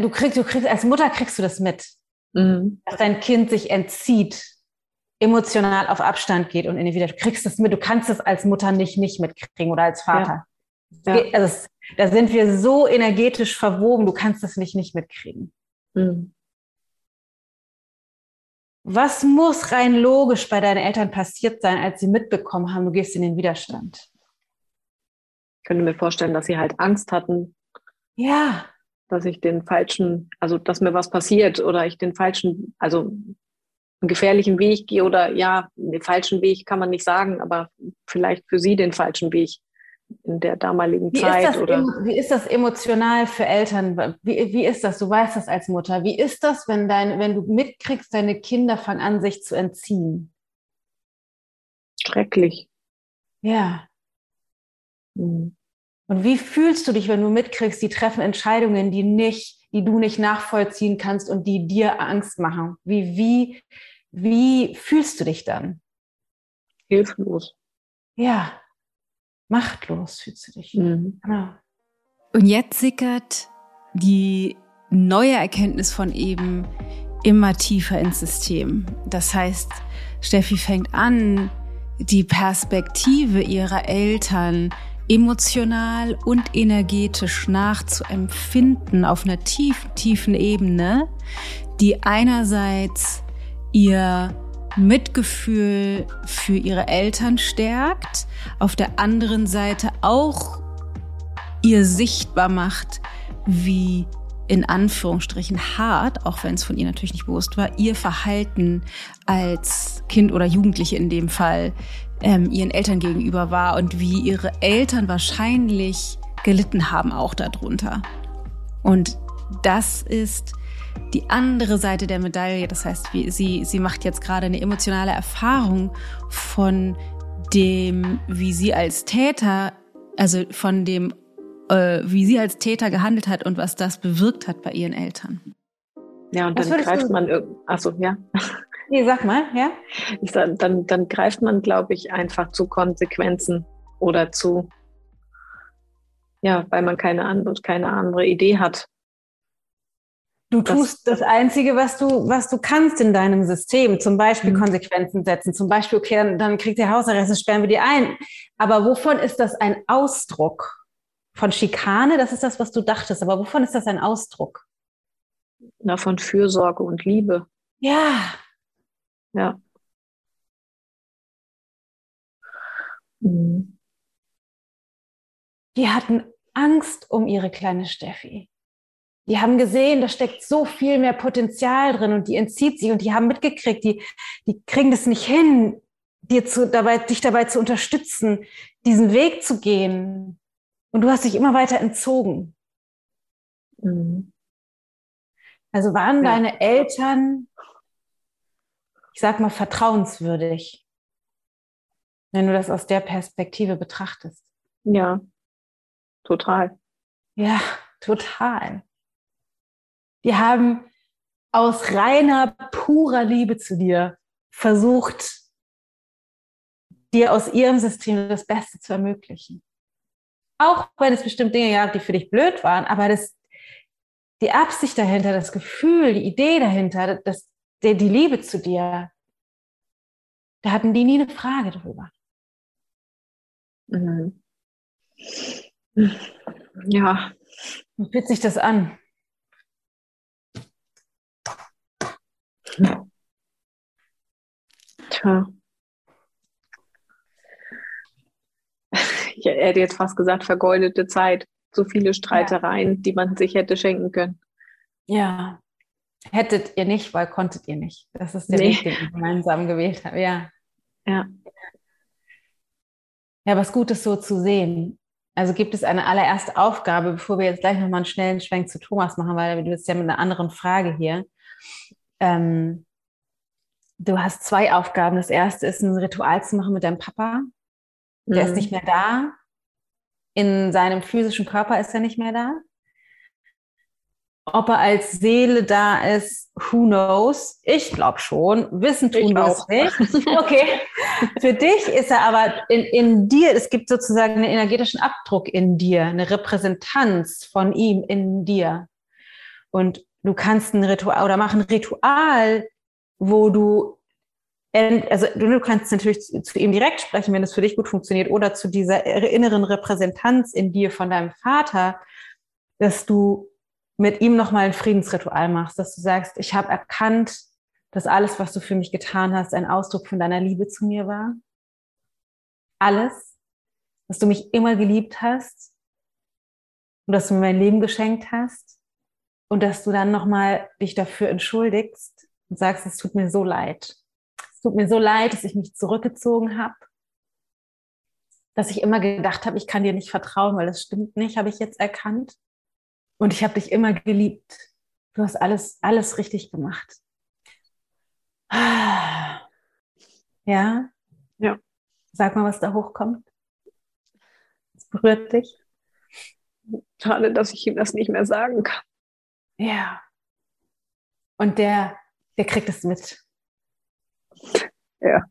Du kriegst, du kriegst, als Mutter kriegst du das mit. Mhm. Dass dein Kind sich entzieht emotional auf Abstand geht und in die Wieder. Du kriegst das mit, du kannst es als Mutter nicht, nicht mitkriegen oder als Vater. Ja. Ja. Also es, da sind wir so energetisch verwoben, du kannst das nicht, nicht mitkriegen. Mhm. Was muss rein logisch bei deinen Eltern passiert sein, als sie mitbekommen haben, du gehst in den Widerstand? Ich könnte mir vorstellen, dass sie halt Angst hatten. Ja. Dass ich den falschen, also dass mir was passiert oder ich den falschen, also einen gefährlichen Weg gehe oder ja, den falschen Weg kann man nicht sagen, aber vielleicht für sie den falschen Weg in der damaligen wie Zeit. Ist oder wie ist das emotional für Eltern? Wie, wie ist das? Du weißt das als Mutter. Wie ist das, wenn, dein, wenn du mitkriegst, deine Kinder fangen an, sich zu entziehen? Schrecklich. Ja. Mhm. Und wie fühlst du dich, wenn du mitkriegst, die treffen Entscheidungen, die nicht, die du nicht nachvollziehen kannst und die dir Angst machen? Wie, wie, wie fühlst du dich dann? Hilflos. Ja, machtlos fühlst du dich. Mhm. Genau. Und jetzt sickert die neue Erkenntnis von eben immer tiefer ins System. Das heißt, Steffi fängt an, die Perspektive ihrer Eltern emotional und energetisch nachzuempfinden auf einer tiefen, tiefen Ebene, die einerseits ihr Mitgefühl für ihre Eltern stärkt, auf der anderen Seite auch ihr sichtbar macht, wie in Anführungsstrichen hart, auch wenn es von ihr natürlich nicht bewusst war, ihr Verhalten als Kind oder Jugendliche in dem Fall ähm, ihren Eltern gegenüber war und wie ihre Eltern wahrscheinlich gelitten haben auch darunter. Und das ist die andere Seite der Medaille. Das heißt, wie, sie, sie macht jetzt gerade eine emotionale Erfahrung von dem, wie sie als Täter, also von dem, äh, wie sie als Täter gehandelt hat und was das bewirkt hat bei ihren Eltern. Ja, und dann greift man, achso, ja. Nee, sag mal, ja. Ich sag, dann, dann greift man, glaube ich, einfach zu Konsequenzen oder zu, ja, weil man keine, andere, keine andere Idee hat. Du tust das, das, Einzige, was du, was du kannst in deinem System. Zum Beispiel mhm. Konsequenzen setzen. Zum Beispiel, okay, dann, dann kriegt ihr Hausarrest, dann sperren wir die ein. Aber wovon ist das ein Ausdruck? Von Schikane, das ist das, was du dachtest. Aber wovon ist das ein Ausdruck? Na, von Fürsorge und Liebe. Ja. Ja. Mhm. Die hatten Angst um ihre kleine Steffi die haben gesehen, da steckt so viel mehr Potenzial drin und die entzieht sich und die haben mitgekriegt, die, die kriegen das nicht hin, dir zu, dabei, dich dabei zu unterstützen, diesen Weg zu gehen. Und du hast dich immer weiter entzogen. Mhm. Also waren ja. deine Eltern, ich sag mal, vertrauenswürdig, wenn du das aus der Perspektive betrachtest. Ja, total. Ja, total. Die haben aus reiner, purer Liebe zu dir versucht, dir aus ihrem System das Beste zu ermöglichen. Auch wenn es bestimmt Dinge gab, die für dich blöd waren, aber das, die Absicht dahinter, das Gefühl, die Idee dahinter, das, die, die Liebe zu dir, da hatten die nie eine Frage drüber. Mhm. Ja. Wie fühlt sich das an? Tja. Ich hätte jetzt fast gesagt, vergeudete Zeit. So viele Streitereien, ja. die man sich hätte schenken können. Ja. Hättet ihr nicht, weil konntet ihr nicht. Das ist der nee. Weg, den ihr gemeinsam gewählt habt. Ja. Ja. Ja, was Gutes so zu sehen. Also gibt es eine allererste Aufgabe, bevor wir jetzt gleich nochmal einen schnellen Schwenk zu Thomas machen, weil du bist ja mit einer anderen Frage hier ähm, du hast zwei Aufgaben. Das erste ist, ein Ritual zu machen mit deinem Papa. Der mhm. ist nicht mehr da. In seinem physischen Körper ist er nicht mehr da. Ob er als Seele da ist, who knows? Ich glaube schon. Wissen tun wir es nicht. Okay. Für dich ist er aber in, in dir, es gibt sozusagen einen energetischen Abdruck in dir, eine Repräsentanz von ihm in dir. Und du kannst ein Ritual oder mach ein Ritual, wo du also du kannst natürlich zu, ihm direkt sprechen, wenn es für dich gut funktioniert, oder zu dieser inneren Repräsentanz in dir von deinem Vater, dass du mit ihm nochmal ein Friedensritual machst, dass du sagst, ich habe erkannt, dass alles, was du für mich getan hast, ein Ausdruck von deiner Liebe zu mir war. Alles, dass du mich immer geliebt hast und dass du mir mein Leben geschenkt hast und dass du dann nochmal dich dafür entschuldigst und sagst, es tut mir so leid. Es tut mir so leid, dass ich mich zurückgezogen habe, dass ich immer gedacht habe, ich kann dir nicht vertrauen, weil das stimmt nicht, habe ich jetzt erkannt. Und ich habe dich immer geliebt. Du hast alles, alles richtig gemacht. Ja? Ja. Sag mal, was da hochkommt. Es berührt dich. Schade, dass ich ihm das nicht mehr sagen kann. Ja. Und der, der kriegt es mit. Ja.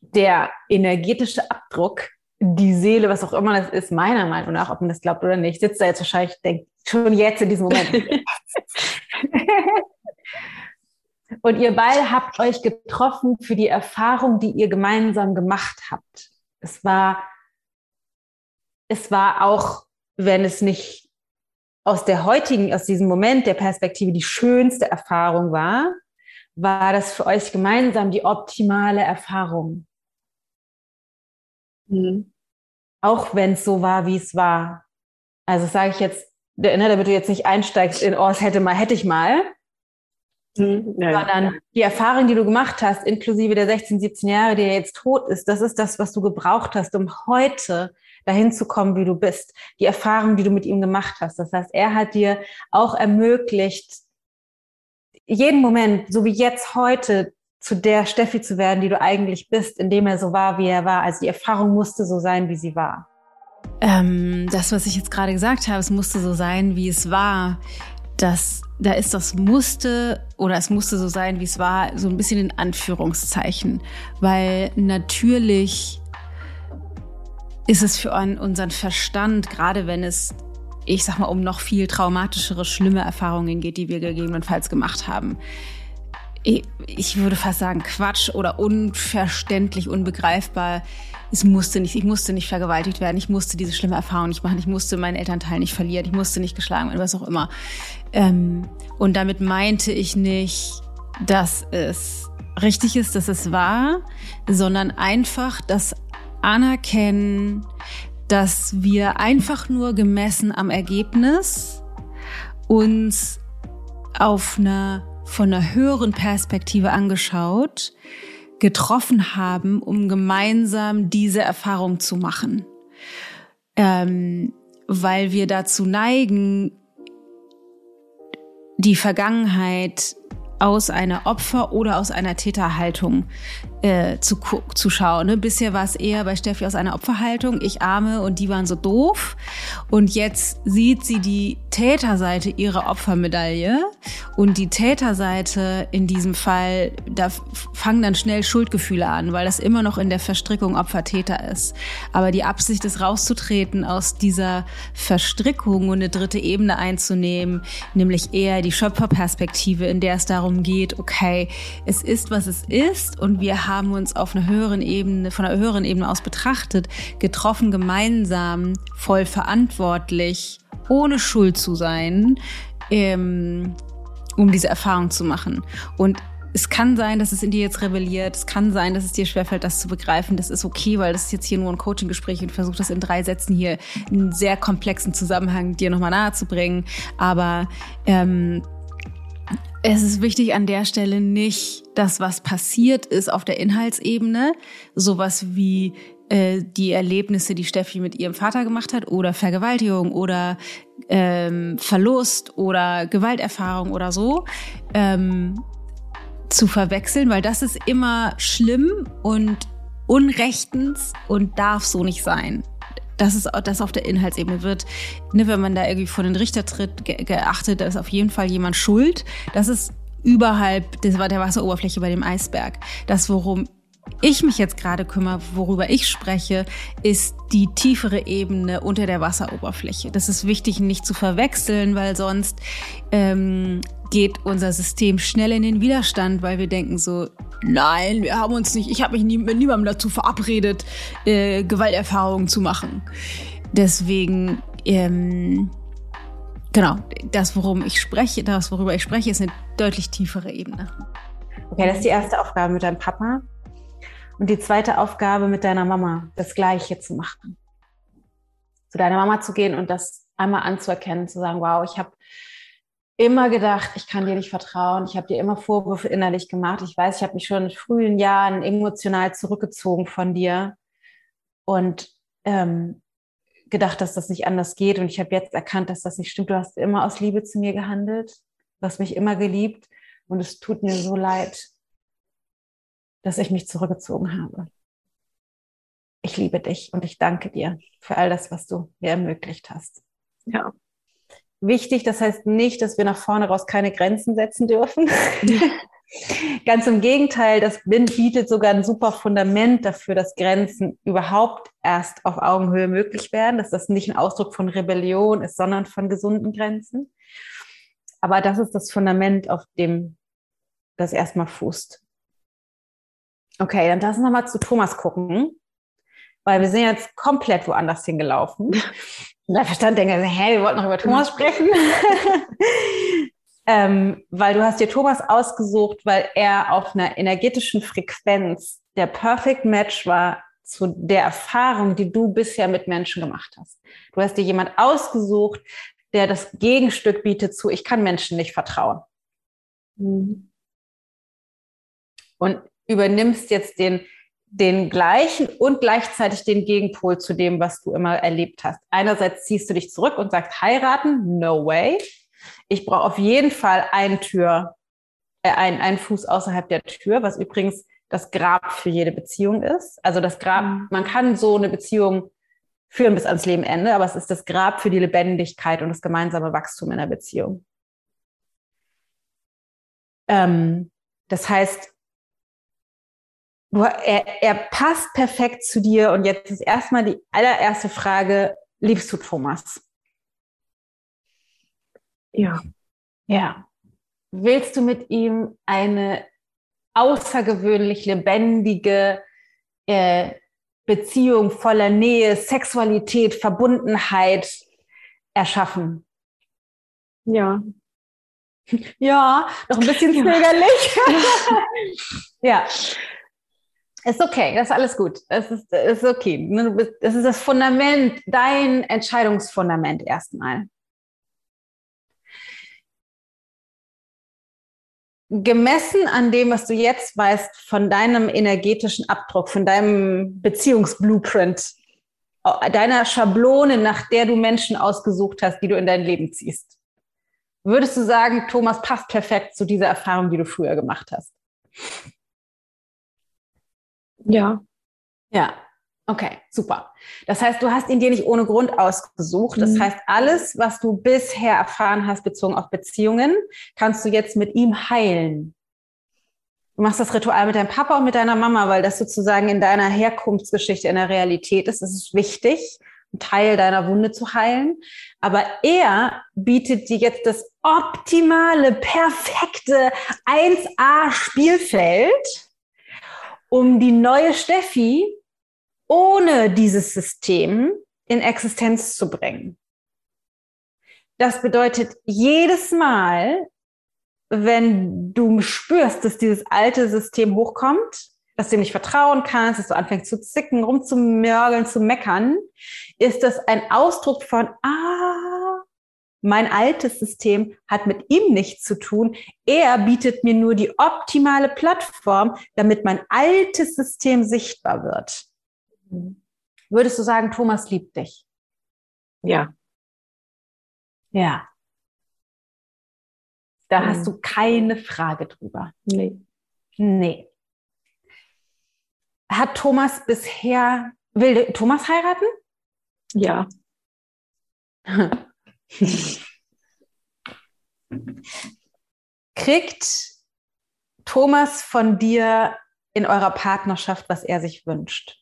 Der energetische Abdruck, die Seele, was auch immer das ist, meiner Meinung nach, ob man das glaubt oder nicht, sitzt da jetzt wahrscheinlich, denkt schon jetzt in diesem Moment. Und ihr beide habt euch getroffen für die Erfahrung, die ihr gemeinsam gemacht habt. Es war, es war auch, wenn es nicht aus der heutigen, aus diesem Moment der Perspektive die schönste Erfahrung war, war das für euch gemeinsam die optimale Erfahrung. Mhm. Auch wenn es so war, wie es war. Also sage ich jetzt, ne, damit du jetzt nicht einsteigst in, oh, es hätte mal, hätte ich mal. Mhm. Ja, sondern ja. die Erfahrung, die du gemacht hast, inklusive der 16, 17 Jahre, die jetzt tot ist, das ist das, was du gebraucht hast, um heute dahin zu kommen, wie du bist. Die Erfahrung, die du mit ihm gemacht hast. Das heißt, er hat dir auch ermöglicht, jeden Moment, so wie jetzt heute, zu der Steffi zu werden, die du eigentlich bist, indem er so war, wie er war. Also die Erfahrung musste so sein, wie sie war. Ähm, das, was ich jetzt gerade gesagt habe, es musste so sein, wie es war. Das, da ist das musste oder es musste so sein, wie es war, so ein bisschen in Anführungszeichen. Weil natürlich ist es für unseren Verstand, gerade wenn es ich sag mal, um noch viel traumatischere, schlimme Erfahrungen geht, die wir gegebenenfalls gemacht haben. Ich würde fast sagen Quatsch oder unverständlich, unbegreifbar. Es musste nicht, ich musste nicht vergewaltigt werden, ich musste diese schlimme Erfahrung nicht machen, ich musste meinen Elternteil nicht verlieren, ich musste nicht geschlagen werden, was auch immer. Ähm, und damit meinte ich nicht, dass es richtig ist, dass es war, sondern einfach das Anerkennen, dass wir einfach nur gemessen am Ergebnis uns auf einer von einer höheren Perspektive angeschaut, getroffen haben, um gemeinsam diese Erfahrung zu machen. Ähm, weil wir dazu neigen, die Vergangenheit aus einer Opfer- oder aus einer Täterhaltung äh, zu, zu schauen. Ne? Bisher war es eher bei Steffi aus einer Opferhaltung, ich arme und die waren so doof. Und jetzt sieht sie die Täterseite ihrer Opfermedaille und die Täterseite in diesem Fall, da fangen dann schnell Schuldgefühle an, weil das immer noch in der Verstrickung Opfer-Täter ist. Aber die Absicht ist rauszutreten aus dieser Verstrickung und eine dritte Ebene einzunehmen, nämlich eher die Schöpferperspektive, in der es darum geht, okay, es ist, was es ist und wir haben uns auf einer höheren Ebene, von einer höheren Ebene aus betrachtet, getroffen, gemeinsam, voll verantwortlich, ohne Schuld zu sein, ähm, um diese Erfahrung zu machen. Und es kann sein, dass es in dir jetzt rebelliert. Es kann sein, dass es dir schwerfällt, das zu begreifen. Das ist okay, weil das ist jetzt hier nur ein Coaching-Gespräch und versuche das in drei Sätzen hier einen sehr komplexen Zusammenhang dir nochmal nahe zu bringen. Aber ähm, es ist wichtig an der Stelle nicht, dass was passiert ist auf der Inhaltsebene, sowas wie äh, die Erlebnisse, die Steffi mit ihrem Vater gemacht hat, oder Vergewaltigung oder ähm, Verlust oder Gewalterfahrung oder so, ähm, zu verwechseln, weil das ist immer schlimm und unrechtens und darf so nicht sein das ist das auf der Inhaltsebene wird, ne, wenn man da irgendwie vor den Richter tritt, ge geachtet, da ist auf jeden Fall jemand schuld. Das ist überhalb des, der Wasseroberfläche bei dem Eisberg. Das, worum ich mich jetzt gerade kümmere, worüber ich spreche, ist die tiefere Ebene unter der Wasseroberfläche. Das ist wichtig, nicht zu verwechseln, weil sonst ähm, geht unser System schnell in den Widerstand, weil wir denken so, nein, wir haben uns nicht, ich habe mich nie, mit niemandem dazu verabredet, äh, Gewalterfahrungen zu machen. Deswegen, ähm, genau, das, worum ich spreche, das, worüber ich spreche, ist eine deutlich tiefere Ebene. Okay, das ist die erste Aufgabe mit deinem Papa. Und die zweite Aufgabe mit deiner Mama, das Gleiche zu machen. Zu deiner Mama zu gehen und das einmal anzuerkennen, zu sagen, wow, ich habe immer gedacht, ich kann dir nicht vertrauen. Ich habe dir immer Vorwürfe innerlich gemacht. Ich weiß, ich habe mich schon in frühen Jahren emotional zurückgezogen von dir und ähm, gedacht, dass das nicht anders geht. Und ich habe jetzt erkannt, dass das nicht stimmt. Du hast immer aus Liebe zu mir gehandelt. Du hast mich immer geliebt. Und es tut mir so leid, dass ich mich zurückgezogen habe. Ich liebe dich und ich danke dir für all das, was du mir ermöglicht hast. Ja, wichtig. Das heißt nicht, dass wir nach vorne raus keine Grenzen setzen dürfen. Ganz im Gegenteil, das bietet sogar ein super Fundament dafür, dass Grenzen überhaupt erst auf Augenhöhe möglich werden, dass das nicht ein Ausdruck von Rebellion ist, sondern von gesunden Grenzen. Aber das ist das Fundament, auf dem das erstmal fußt. Okay, dann lass uns nochmal zu Thomas gucken, weil wir sind jetzt komplett woanders hingelaufen. der Verstand denkt, hä, wir wollten noch über Thomas sprechen. ähm, weil du hast dir Thomas ausgesucht, weil er auf einer energetischen Frequenz der Perfect Match war zu der Erfahrung, die du bisher mit Menschen gemacht hast. Du hast dir jemand ausgesucht, der das Gegenstück bietet zu, ich kann Menschen nicht vertrauen. Mhm. Und übernimmst jetzt den den gleichen und gleichzeitig den Gegenpol zu dem, was du immer erlebt hast. Einerseits ziehst du dich zurück und sagst, heiraten, no way. Ich brauche auf jeden Fall eine Tür, äh, ein, einen Fuß außerhalb der Tür, was übrigens das Grab für jede Beziehung ist. Also das Grab, mhm. man kann so eine Beziehung führen bis ans Lebenende, aber es ist das Grab für die Lebendigkeit und das gemeinsame Wachstum in der Beziehung. Ähm, das heißt, du, er, er passt perfekt zu dir. Und jetzt ist erstmal die allererste Frage, liebst du Thomas? Ja. Ja. Willst du mit ihm eine außergewöhnlich lebendige äh, Beziehung voller Nähe, Sexualität, Verbundenheit erschaffen? Ja. Ja, noch ein bisschen zögerlich. ja. Ist okay, das ist alles gut. Das ist, ist okay. Das ist das Fundament, dein Entscheidungsfundament erstmal. Gemessen an dem, was du jetzt weißt, von deinem energetischen Abdruck, von deinem Beziehungsblueprint, deiner Schablone, nach der du Menschen ausgesucht hast, die du in dein Leben ziehst. Würdest du sagen, Thomas passt perfekt zu dieser Erfahrung, die du früher gemacht hast? Ja. Ja. Okay, super. Das heißt, du hast ihn dir nicht ohne Grund ausgesucht. Das mhm. heißt, alles, was du bisher erfahren hast, bezogen auf Beziehungen, kannst du jetzt mit ihm heilen. Du machst das Ritual mit deinem Papa und mit deiner Mama, weil das sozusagen in deiner Herkunftsgeschichte, in der Realität ist. Es ist wichtig, einen Teil deiner Wunde zu heilen. Aber er bietet dir jetzt das optimale, perfekte 1A-Spielfeld, um die neue Steffi ohne dieses System in Existenz zu bringen. Das bedeutet, jedes Mal, wenn du spürst, dass dieses alte System hochkommt, dass du ihm nicht vertrauen kannst, dass du anfängst zu zicken, rumzumörgeln, zu meckern, ist das ein Ausdruck von, ah, mein altes System hat mit ihm nichts zu tun. Er bietet mir nur die optimale Plattform, damit mein altes System sichtbar wird. Würdest du sagen, Thomas liebt dich? Ja. Ja. Da mhm. hast du keine Frage drüber. Nee. Nee. Hat Thomas bisher, will Thomas heiraten? Ja. Kriegt Thomas von dir in eurer Partnerschaft, was er sich wünscht?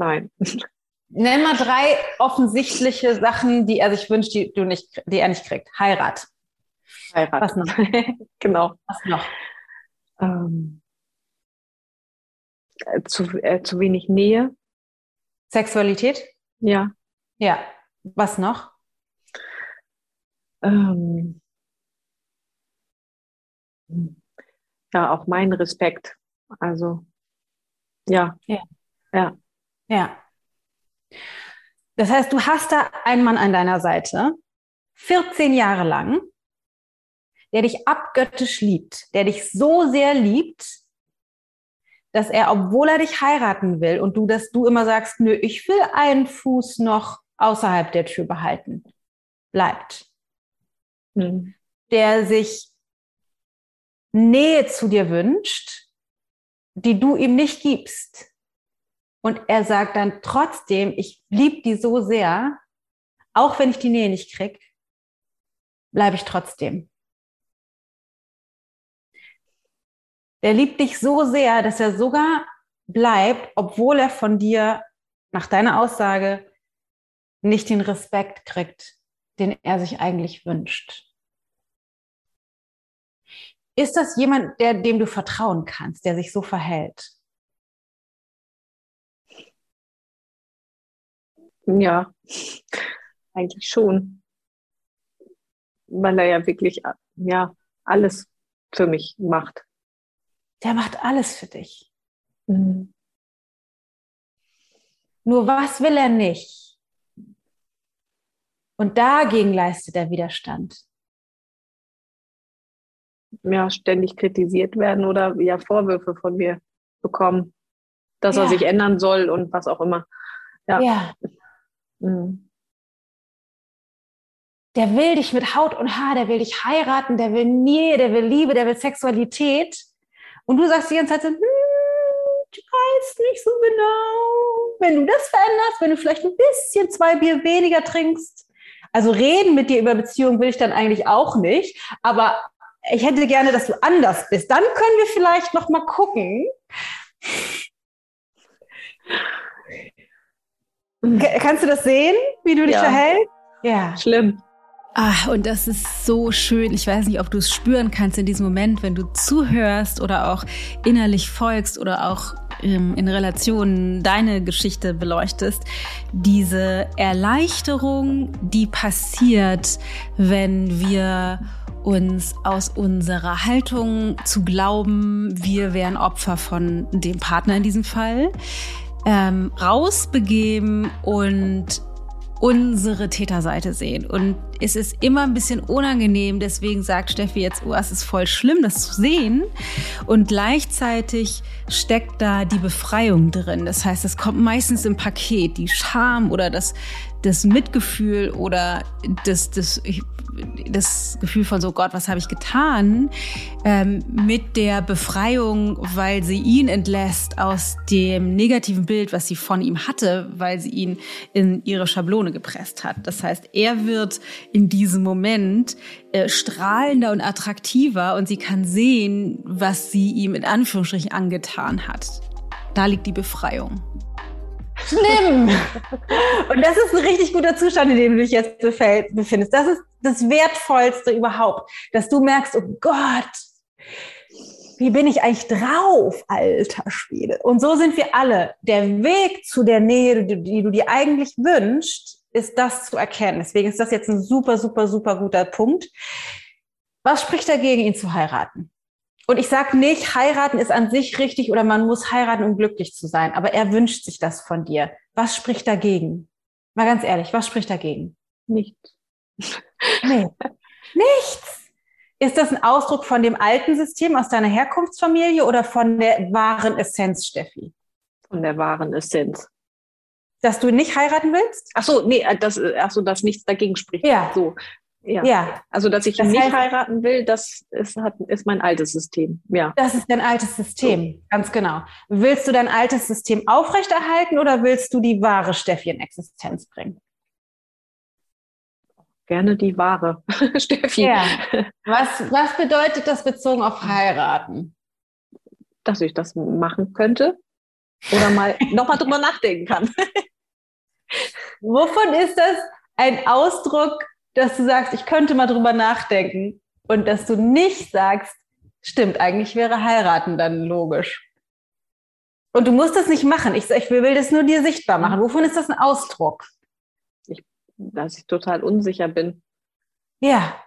Nein. Nenn mal drei offensichtliche Sachen, die er sich wünscht, die, du nicht, die er nicht kriegt. Heirat. Heirat. Was noch? genau. Was noch? Ähm, äh, zu, äh, zu wenig Nähe. Sexualität? Ja. Ja. Was noch? Ähm, ja auch mein Respekt. Also ja. Ja. Ja. Ja. Das heißt, du hast da einen Mann an deiner Seite, 14 Jahre lang, der dich abgöttisch liebt, der dich so sehr liebt, dass er, obwohl er dich heiraten will und du, dass du immer sagst, nö, ich will einen Fuß noch außerhalb der Tür behalten, bleibt. Mhm. Der sich Nähe zu dir wünscht, die du ihm nicht gibst. Und er sagt dann trotzdem, ich liebe die so sehr, auch wenn ich die Nähe nicht krieg, bleibe ich trotzdem. Der liebt dich so sehr, dass er sogar bleibt, obwohl er von dir nach deiner Aussage nicht den Respekt kriegt, den er sich eigentlich wünscht. Ist das jemand, der, dem du vertrauen kannst, der sich so verhält? Ja, eigentlich schon. Weil er ja wirklich ja, alles für mich macht. Der macht alles für dich. Mhm. Nur was will er nicht? Und dagegen leistet er Widerstand ja, ständig kritisiert werden oder ja Vorwürfe von mir bekommen, dass ja. er sich ändern soll und was auch immer. Ja. ja. Mhm. Der will dich mit Haut und Haar, der will dich heiraten, der will Nähe, der will Liebe, der will Sexualität. Und du sagst die ganze Zeit so, hm, ich weiß nicht so genau. Wenn du das veränderst, wenn du vielleicht ein bisschen zwei Bier weniger trinkst, also reden mit dir über Beziehungen will ich dann eigentlich auch nicht, aber ich hätte gerne, dass du anders bist. Dann können wir vielleicht noch mal gucken. Kannst du das sehen, wie du dich ja. verhältst? Ja. Schlimm. Ah, und das ist so schön. Ich weiß nicht, ob du es spüren kannst in diesem Moment, wenn du zuhörst oder auch innerlich folgst oder auch ähm, in Relationen deine Geschichte beleuchtest. Diese Erleichterung, die passiert, wenn wir uns aus unserer Haltung zu glauben, wir wären Opfer von dem Partner in diesem Fall, ähm, rausbegeben und unsere Täterseite sehen. Und es ist immer ein bisschen unangenehm, deswegen sagt Steffi jetzt, oh, es ist voll schlimm, das zu sehen. Und gleichzeitig steckt da die Befreiung drin. Das heißt, es kommt meistens im Paket, die Scham oder das, das Mitgefühl oder das, das, das Gefühl von so Gott, was habe ich getan, ähm, mit der Befreiung, weil sie ihn entlässt aus dem negativen Bild, was sie von ihm hatte, weil sie ihn in ihre Schablone gepresst hat. Das heißt, er wird in diesem Moment äh, strahlender und attraktiver und sie kann sehen, was sie ihm in Anführungsstrichen angetan hat. Da liegt die Befreiung. Schlimm. Und das ist ein richtig guter Zustand, in dem du dich jetzt befindest. Das ist das Wertvollste überhaupt, dass du merkst, oh Gott, wie bin ich eigentlich drauf, alter Schwede? Und so sind wir alle. Der Weg zu der Nähe, die, du dir eigentlich wünschst, ist das zu erkennen. Deswegen ist das jetzt ein super, super, super guter Punkt. Was spricht dagegen, ihn zu heiraten? Und ich sage nicht, heiraten ist an sich richtig oder man muss heiraten, um glücklich zu sein. Aber er wünscht sich das von dir. Was spricht dagegen? Mal ganz ehrlich, was spricht dagegen? Nichts. Nee. Nichts. Ist das ein Ausdruck von dem alten System aus deiner Herkunftsfamilie oder von der wahren Essenz, Steffi? Von der wahren Essenz. Dass du nicht heiraten willst? Ach so, nee, das, ach so, dass nichts dagegen spricht. Ja. So. Ja. ja. Also, dass ich das nicht heißt, heiraten will, das ist, hat, ist mein altes System. Ja. Das ist dein altes System, so. ganz genau. Willst du dein altes System aufrechterhalten oder willst du die wahre Steffi in Existenz bringen? Gerne die wahre Steffi. Ja. Was, was bedeutet das bezogen auf heiraten? Dass ich das machen könnte oder mal nochmal drüber nachdenken kann. Wovon ist das ein Ausdruck dass du sagst, ich könnte mal drüber nachdenken und dass du nicht sagst, stimmt, eigentlich wäre heiraten dann logisch. Und du musst das nicht machen. Ich, ich will, das nur dir sichtbar machen. Wovon ist das ein Ausdruck? Ich, dass ich total unsicher bin. Ja.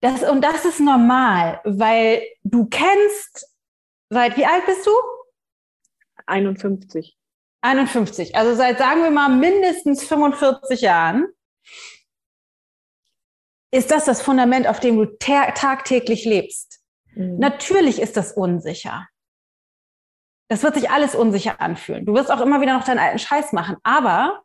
Das, und das ist normal, weil du kennst, seit wie alt bist du? 51. 51. Also seit, sagen wir mal, mindestens 45 Jahren ist das das Fundament, auf dem du tagtäglich lebst. Mhm. Natürlich ist das unsicher. Das wird sich alles unsicher anfühlen. Du wirst auch immer wieder noch deinen alten Scheiß machen. Aber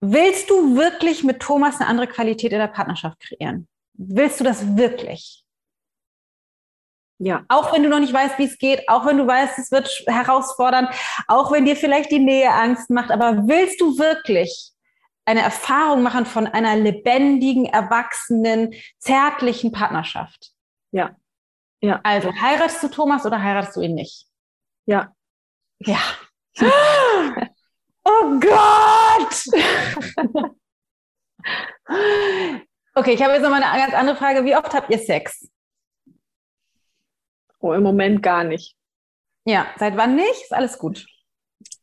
willst du wirklich mit Thomas eine andere Qualität in der Partnerschaft kreieren? Willst du das wirklich? Ja. Auch wenn du noch nicht weißt, wie es geht, auch wenn du weißt, es wird herausfordernd, auch wenn dir vielleicht die Nähe Angst macht, aber willst du wirklich eine Erfahrung machen von einer lebendigen, erwachsenen, zärtlichen Partnerschaft. Ja. Ja. Also heiratest du Thomas oder heiratest du ihn nicht? Ja. Ja. oh Gott! okay, ich habe jetzt noch mal eine ganz andere Frage. Wie oft habt ihr Sex? Oh, im Moment gar nicht. Ja, seit wann nicht? Ist alles gut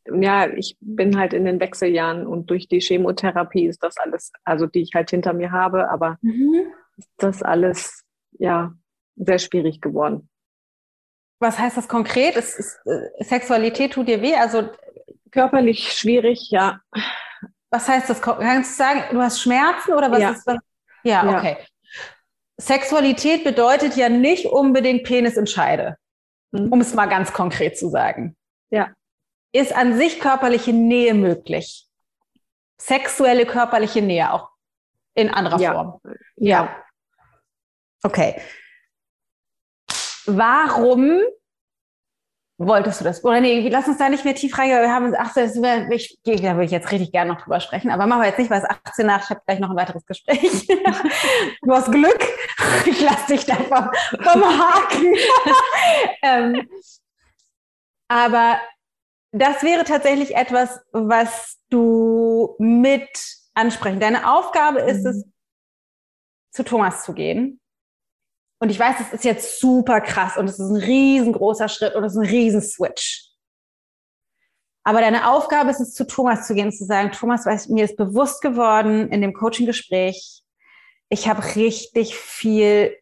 ja, ich bin halt in den Wechseljahren und durch die Chemotherapie ist das alles, also die ich halt hinter mir habe, aber mhm. ist das alles ja sehr schwierig geworden. Was heißt das konkret? Ist, ist, äh, Sexualität tut dir weh? Also körperlich schwierig, ja. Was heißt das? Kannst du sagen, du hast Schmerzen oder was ja. ist was? Ja, ja, okay. Sexualität bedeutet ja nicht unbedingt Penis in Scheide, mhm. um es mal ganz konkret zu sagen. Ja ist an sich körperliche Nähe möglich. Sexuelle körperliche Nähe, auch in anderer ja. Form. Ja. Okay. Warum wolltest du das? Oder nee, lass uns da nicht mehr tief reingehen. Wir haben, ach, das wär, ich, da würde ich jetzt richtig gerne noch drüber sprechen, aber machen wir jetzt nicht, weil es 18 nach, ich habe gleich noch ein weiteres Gespräch. du hast Glück. Ich lasse dich da vom, vom Haken. ähm, aber das wäre tatsächlich etwas, was du mit ansprechen. Deine Aufgabe ist mhm. es, zu Thomas zu gehen. Und ich weiß, das ist jetzt super krass und es ist ein riesengroßer Schritt und es ist ein riesen Switch. Aber deine Aufgabe ist es, zu Thomas zu gehen und zu sagen, Thomas, weiß, mir ist bewusst geworden in dem Coaching-Gespräch, ich habe richtig viel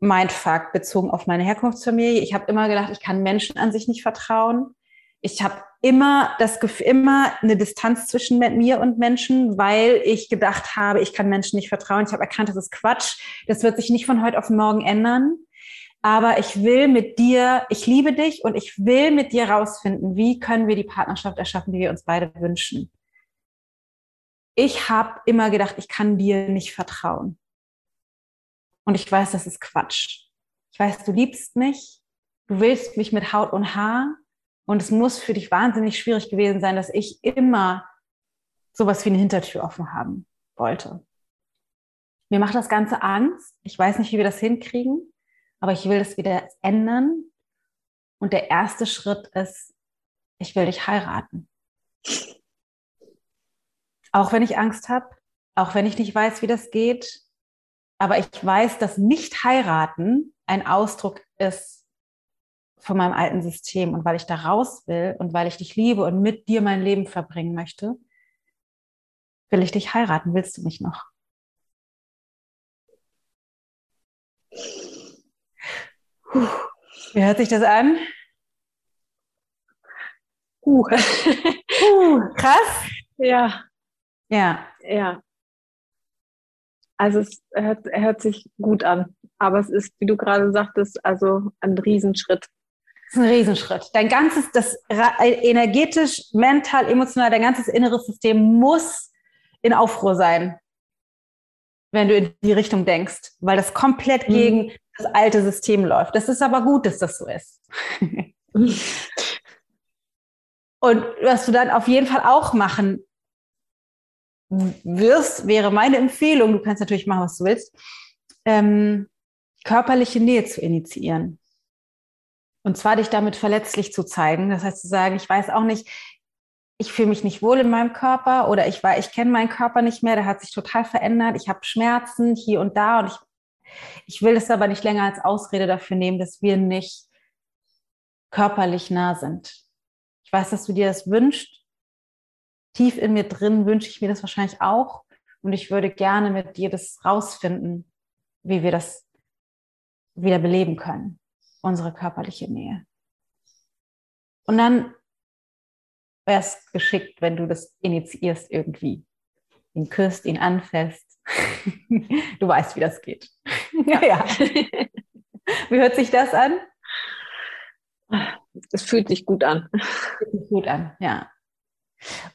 Mindfuck bezogen auf meine Herkunftsfamilie. Ich habe immer gedacht, ich kann Menschen an sich nicht vertrauen. Ich habe immer das immer eine Distanz zwischen mir und Menschen, weil ich gedacht habe, ich kann Menschen nicht vertrauen. Ich habe erkannt, das ist Quatsch. Das wird sich nicht von heute auf morgen ändern aber ich will mit dir, ich liebe dich und ich will mit dir rausfinden, wie können wir die Partnerschaft erschaffen, die wir uns beide wünschen. Ich habe immer gedacht, ich kann dir nicht vertrauen. Und ich weiß, das ist Quatsch. Ich weiß, du liebst mich, du willst mich mit Haut und Haar und es muss für dich wahnsinnig schwierig gewesen sein, dass ich immer sowas wie eine Hintertür offen haben wollte. Mir macht das Ganze Angst. Ich weiß nicht, wie wir das hinkriegen aber ich will das wieder ändern. Und der erste Schritt ist, ich will dich heiraten. Auch wenn ich Angst habe, auch wenn ich nicht weiß, wie das geht, aber ich weiß, dass nicht heiraten ein Ausdruck ist von meinem alten System und weil ich da raus will und weil ich dich liebe und mit dir mein Leben verbringen möchte, will ich dich heiraten. Willst du mich noch? Puh. Wie hört sich das an? Uh. Puh, krass. Ja. Ja. Ja. Also es hört, hört sich gut an. Aber es ist, wie du gerade sagtest, also ein Riesenschritt. Ist ein Riesenschritt. Dein ganzes, das energetisch, mental, emotional, dein ganzes inneres System muss in Aufruhr sein, wenn du in die Richtung denkst, weil das komplett mhm. gegen das alte System läuft. Das ist aber gut, dass das so ist. Und was du dann auf jeden Fall auch machen wirst, wäre meine Empfehlung, du kannst natürlich machen, was du willst, ähm, körperliche Nähe zu initiieren. Und zwar dich damit verletzlich zu zeigen. Das heißt zu sagen, ich weiß auch nicht, ich fühle mich nicht wohl in meinem Körper oder ich war, ich kenne meinen Körper nicht mehr, der hat sich total verändert, ich habe Schmerzen hier und da und ich ich will es aber nicht länger als Ausrede dafür nehmen, dass wir nicht körperlich nah sind. Ich weiß, dass du dir das wünschst. Tief in mir drin wünsche ich mir das wahrscheinlich auch. Und ich würde gerne mit dir das rausfinden, wie wir das wieder beleben können, unsere körperliche Nähe. Und dann wäre es geschickt, wenn du das initiierst irgendwie. Ihn küsst, ihn anfasst, du weißt, wie das geht. Ja. ja. Wie hört sich das an? Es fühlt sich gut an. Fühlt sich gut an, ja.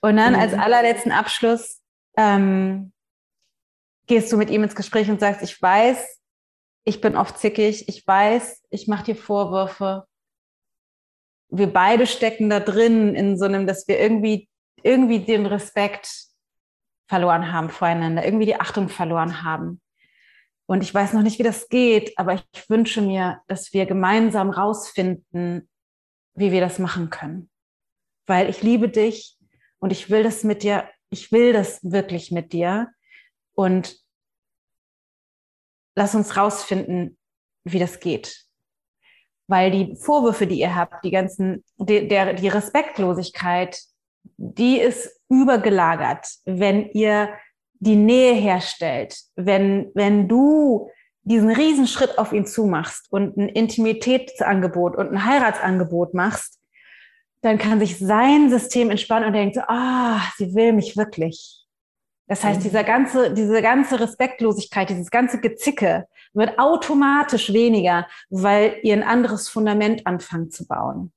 Und dann als mhm. allerletzten Abschluss ähm, gehst du mit ihm ins Gespräch und sagst, ich weiß, ich bin oft zickig, ich weiß, ich mache dir Vorwürfe. Wir beide stecken da drin in so einem, dass wir irgendwie, irgendwie den Respekt verloren haben voreinander, irgendwie die Achtung verloren haben. Und ich weiß noch nicht, wie das geht, aber ich wünsche mir, dass wir gemeinsam rausfinden, wie wir das machen können. Weil ich liebe dich und ich will das mit dir, ich will das wirklich mit dir. Und lass uns rausfinden, wie das geht. Weil die Vorwürfe, die ihr habt, die ganzen, die, der, die Respektlosigkeit, die ist übergelagert, wenn ihr die Nähe herstellt, wenn, wenn du diesen Riesenschritt auf ihn zumachst und ein Intimitätsangebot und ein Heiratsangebot machst, dann kann sich sein System entspannen und denkt, ah, oh, sie will mich wirklich. Das heißt, mhm. dieser ganze, diese ganze Respektlosigkeit, dieses ganze Gezicke wird automatisch weniger, weil ihr ein anderes Fundament anfangt zu bauen.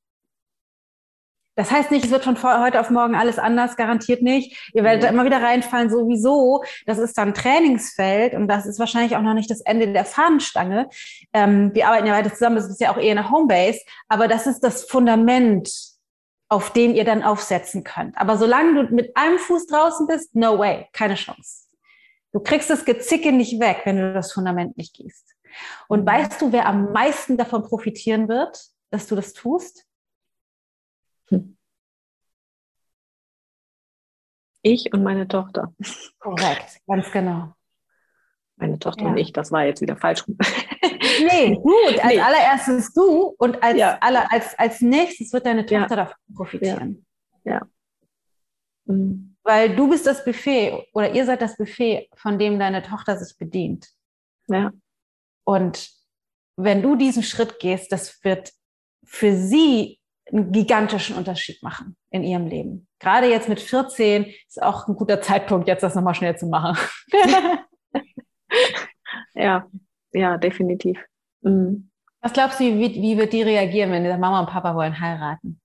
Das heißt nicht, es wird von heute auf morgen alles anders, garantiert nicht. Ihr werdet da immer wieder reinfallen, sowieso. Das ist dann Trainingsfeld und das ist wahrscheinlich auch noch nicht das Ende der Fahnenstange. Ähm, wir arbeiten ja weiter zusammen, das ist ja auch eher eine Homebase, aber das ist das Fundament, auf dem ihr dann aufsetzen könnt. Aber solange du mit einem Fuß draußen bist, no way, keine Chance. Du kriegst das Gezicke nicht weg, wenn du das Fundament nicht gehst. Und mhm. weißt du, wer am meisten davon profitieren wird, dass du das tust? Ich und meine Tochter. Korrekt, ganz genau. Meine Tochter ja. und ich, das war jetzt wieder falsch. Nee, gut. Als nee. allererstes du und als, ja. aller, als, als nächstes wird deine Tochter ja. davon profitieren. Ja. Mhm. Weil du bist das Buffet oder ihr seid das Buffet, von dem deine Tochter sich bedient. Ja. Und wenn du diesen Schritt gehst, das wird für sie einen gigantischen Unterschied machen in ihrem Leben. Gerade jetzt mit 14 ist auch ein guter Zeitpunkt, jetzt das nochmal schnell zu machen. ja, ja, definitiv. Mhm. Was glaubst du, wie, wie wird die reagieren, wenn die Mama und Papa wollen heiraten?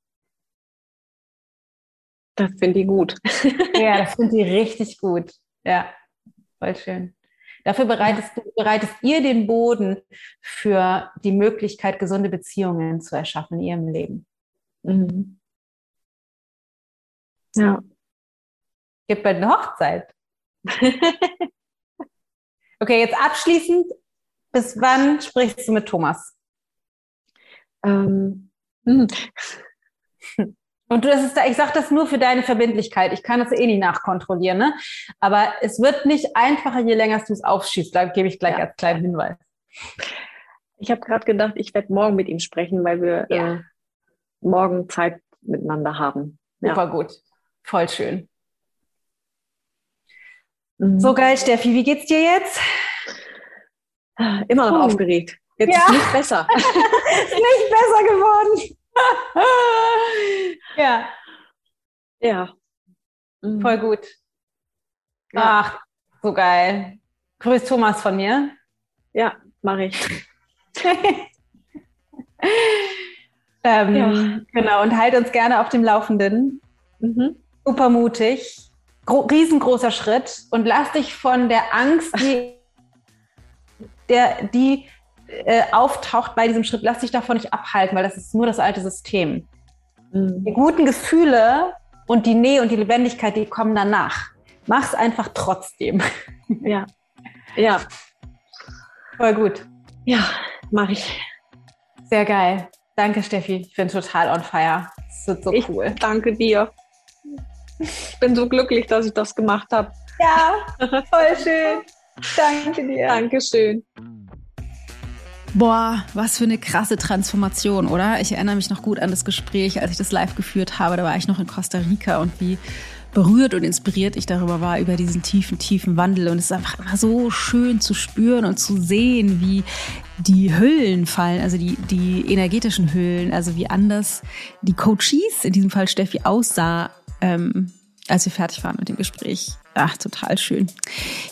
Das finde ich gut. ja, das finde ich richtig gut. Ja, voll schön. Dafür bereitest, du, bereitest ihr den Boden für die Möglichkeit, gesunde Beziehungen zu erschaffen in ihrem Leben. Mhm. Ja. Gibt bald eine Hochzeit. okay, jetzt abschließend, bis wann sprichst du mit Thomas? Ähm, hm. Und das ist, ich sage das nur für deine Verbindlichkeit. Ich kann das eh nicht nachkontrollieren, ne? Aber es wird nicht einfacher, je länger du es aufschießt. Da gebe ich gleich ja. als kleinen Hinweis. Ich habe gerade gedacht, ich werde morgen mit ihm sprechen, weil wir ja. äh, morgen Zeit miteinander haben. Ja. Super gut. Voll schön. Mhm. So geil, Steffi. Wie geht's dir jetzt? Immer noch uh. aufgeregt. Jetzt ja. ist nicht besser. ist nicht besser geworden. ja. Ja. Mhm. Voll gut. Ja. Ach, so geil. Grüß Thomas von mir. Ja, mache ich. ähm, ja. Genau, und halt uns gerne auf dem Laufenden. Mhm. Super mutig. Gro riesengroßer Schritt. Und lass dich von der Angst, die, der, die äh, auftaucht bei diesem Schritt, lass dich davon nicht abhalten, weil das ist nur das alte System. Mhm. Die guten Gefühle und die Nähe und die Lebendigkeit, die kommen danach. Mach's einfach trotzdem. Ja. Ja. Voll gut. Ja, mache ich. Sehr geil. Danke, Steffi. Ich bin total on fire. Das wird so ich cool. Danke dir. Ich bin so glücklich, dass ich das gemacht habe. Ja, voll schön. Danke dir. Dankeschön. Boah, was für eine krasse Transformation, oder? Ich erinnere mich noch gut an das Gespräch, als ich das live geführt habe. Da war ich noch in Costa Rica und wie berührt und inspiriert ich darüber war, über diesen tiefen, tiefen Wandel. Und es ist einfach immer so schön zu spüren und zu sehen, wie die Hüllen fallen, also die, die energetischen Hüllen, also wie anders die Coaches, in diesem Fall Steffi, aussah, ähm, als wir fertig waren mit dem Gespräch. Ach, total schön.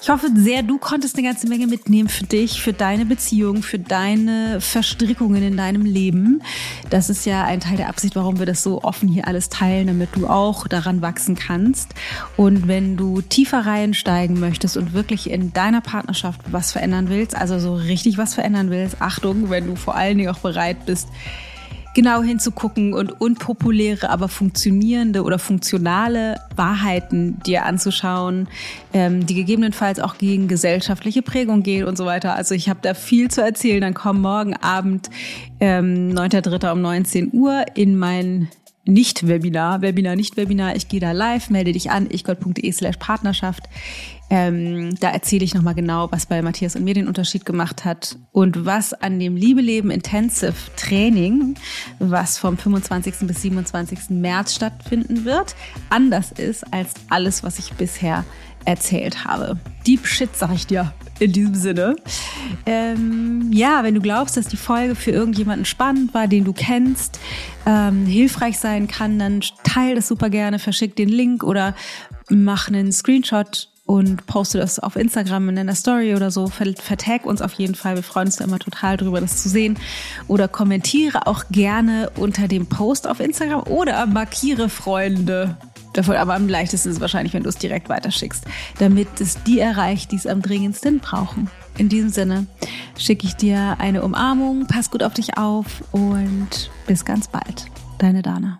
Ich hoffe sehr, du konntest eine ganze Menge mitnehmen für dich, für deine Beziehung, für deine Verstrickungen in deinem Leben. Das ist ja ein Teil der Absicht, warum wir das so offen hier alles teilen, damit du auch daran wachsen kannst. Und wenn du tiefer reinsteigen möchtest und wirklich in deiner Partnerschaft was verändern willst, also so richtig was verändern willst, Achtung, wenn du vor allen Dingen auch bereit bist, genau hinzugucken und unpopuläre, aber funktionierende oder funktionale Wahrheiten dir anzuschauen, ähm, die gegebenenfalls auch gegen gesellschaftliche Prägung gehen und so weiter. Also ich habe da viel zu erzählen. Dann komm morgen Abend, ähm, 9.3. um 19 Uhr in mein nicht-Webinar, Webinar, nicht-Webinar. Ich gehe da live, melde dich an, ichgott.de slash Partnerschaft. Ähm, da erzähle ich nochmal genau, was bei Matthias und mir den Unterschied gemacht hat und was an dem Liebe Leben Intensive Training, was vom 25. bis 27. März stattfinden wird, anders ist als alles, was ich bisher erzählt habe. Deep Shit, sag ich dir. In diesem Sinne. Ähm, ja, wenn du glaubst, dass die Folge für irgendjemanden spannend war, den du kennst, ähm, hilfreich sein kann, dann teile das super gerne, verschick den Link oder mach einen Screenshot und poste das auf Instagram in einer Story oder so. Vertag uns auf jeden Fall. Wir freuen uns da immer total drüber, das zu sehen. Oder kommentiere auch gerne unter dem Post auf Instagram oder markiere Freunde. Davon aber am leichtesten ist es wahrscheinlich, wenn du es direkt weiterschickst, damit es die erreicht, die es am dringendsten brauchen. In diesem Sinne schicke ich dir eine Umarmung, pass gut auf dich auf und bis ganz bald. Deine Dana.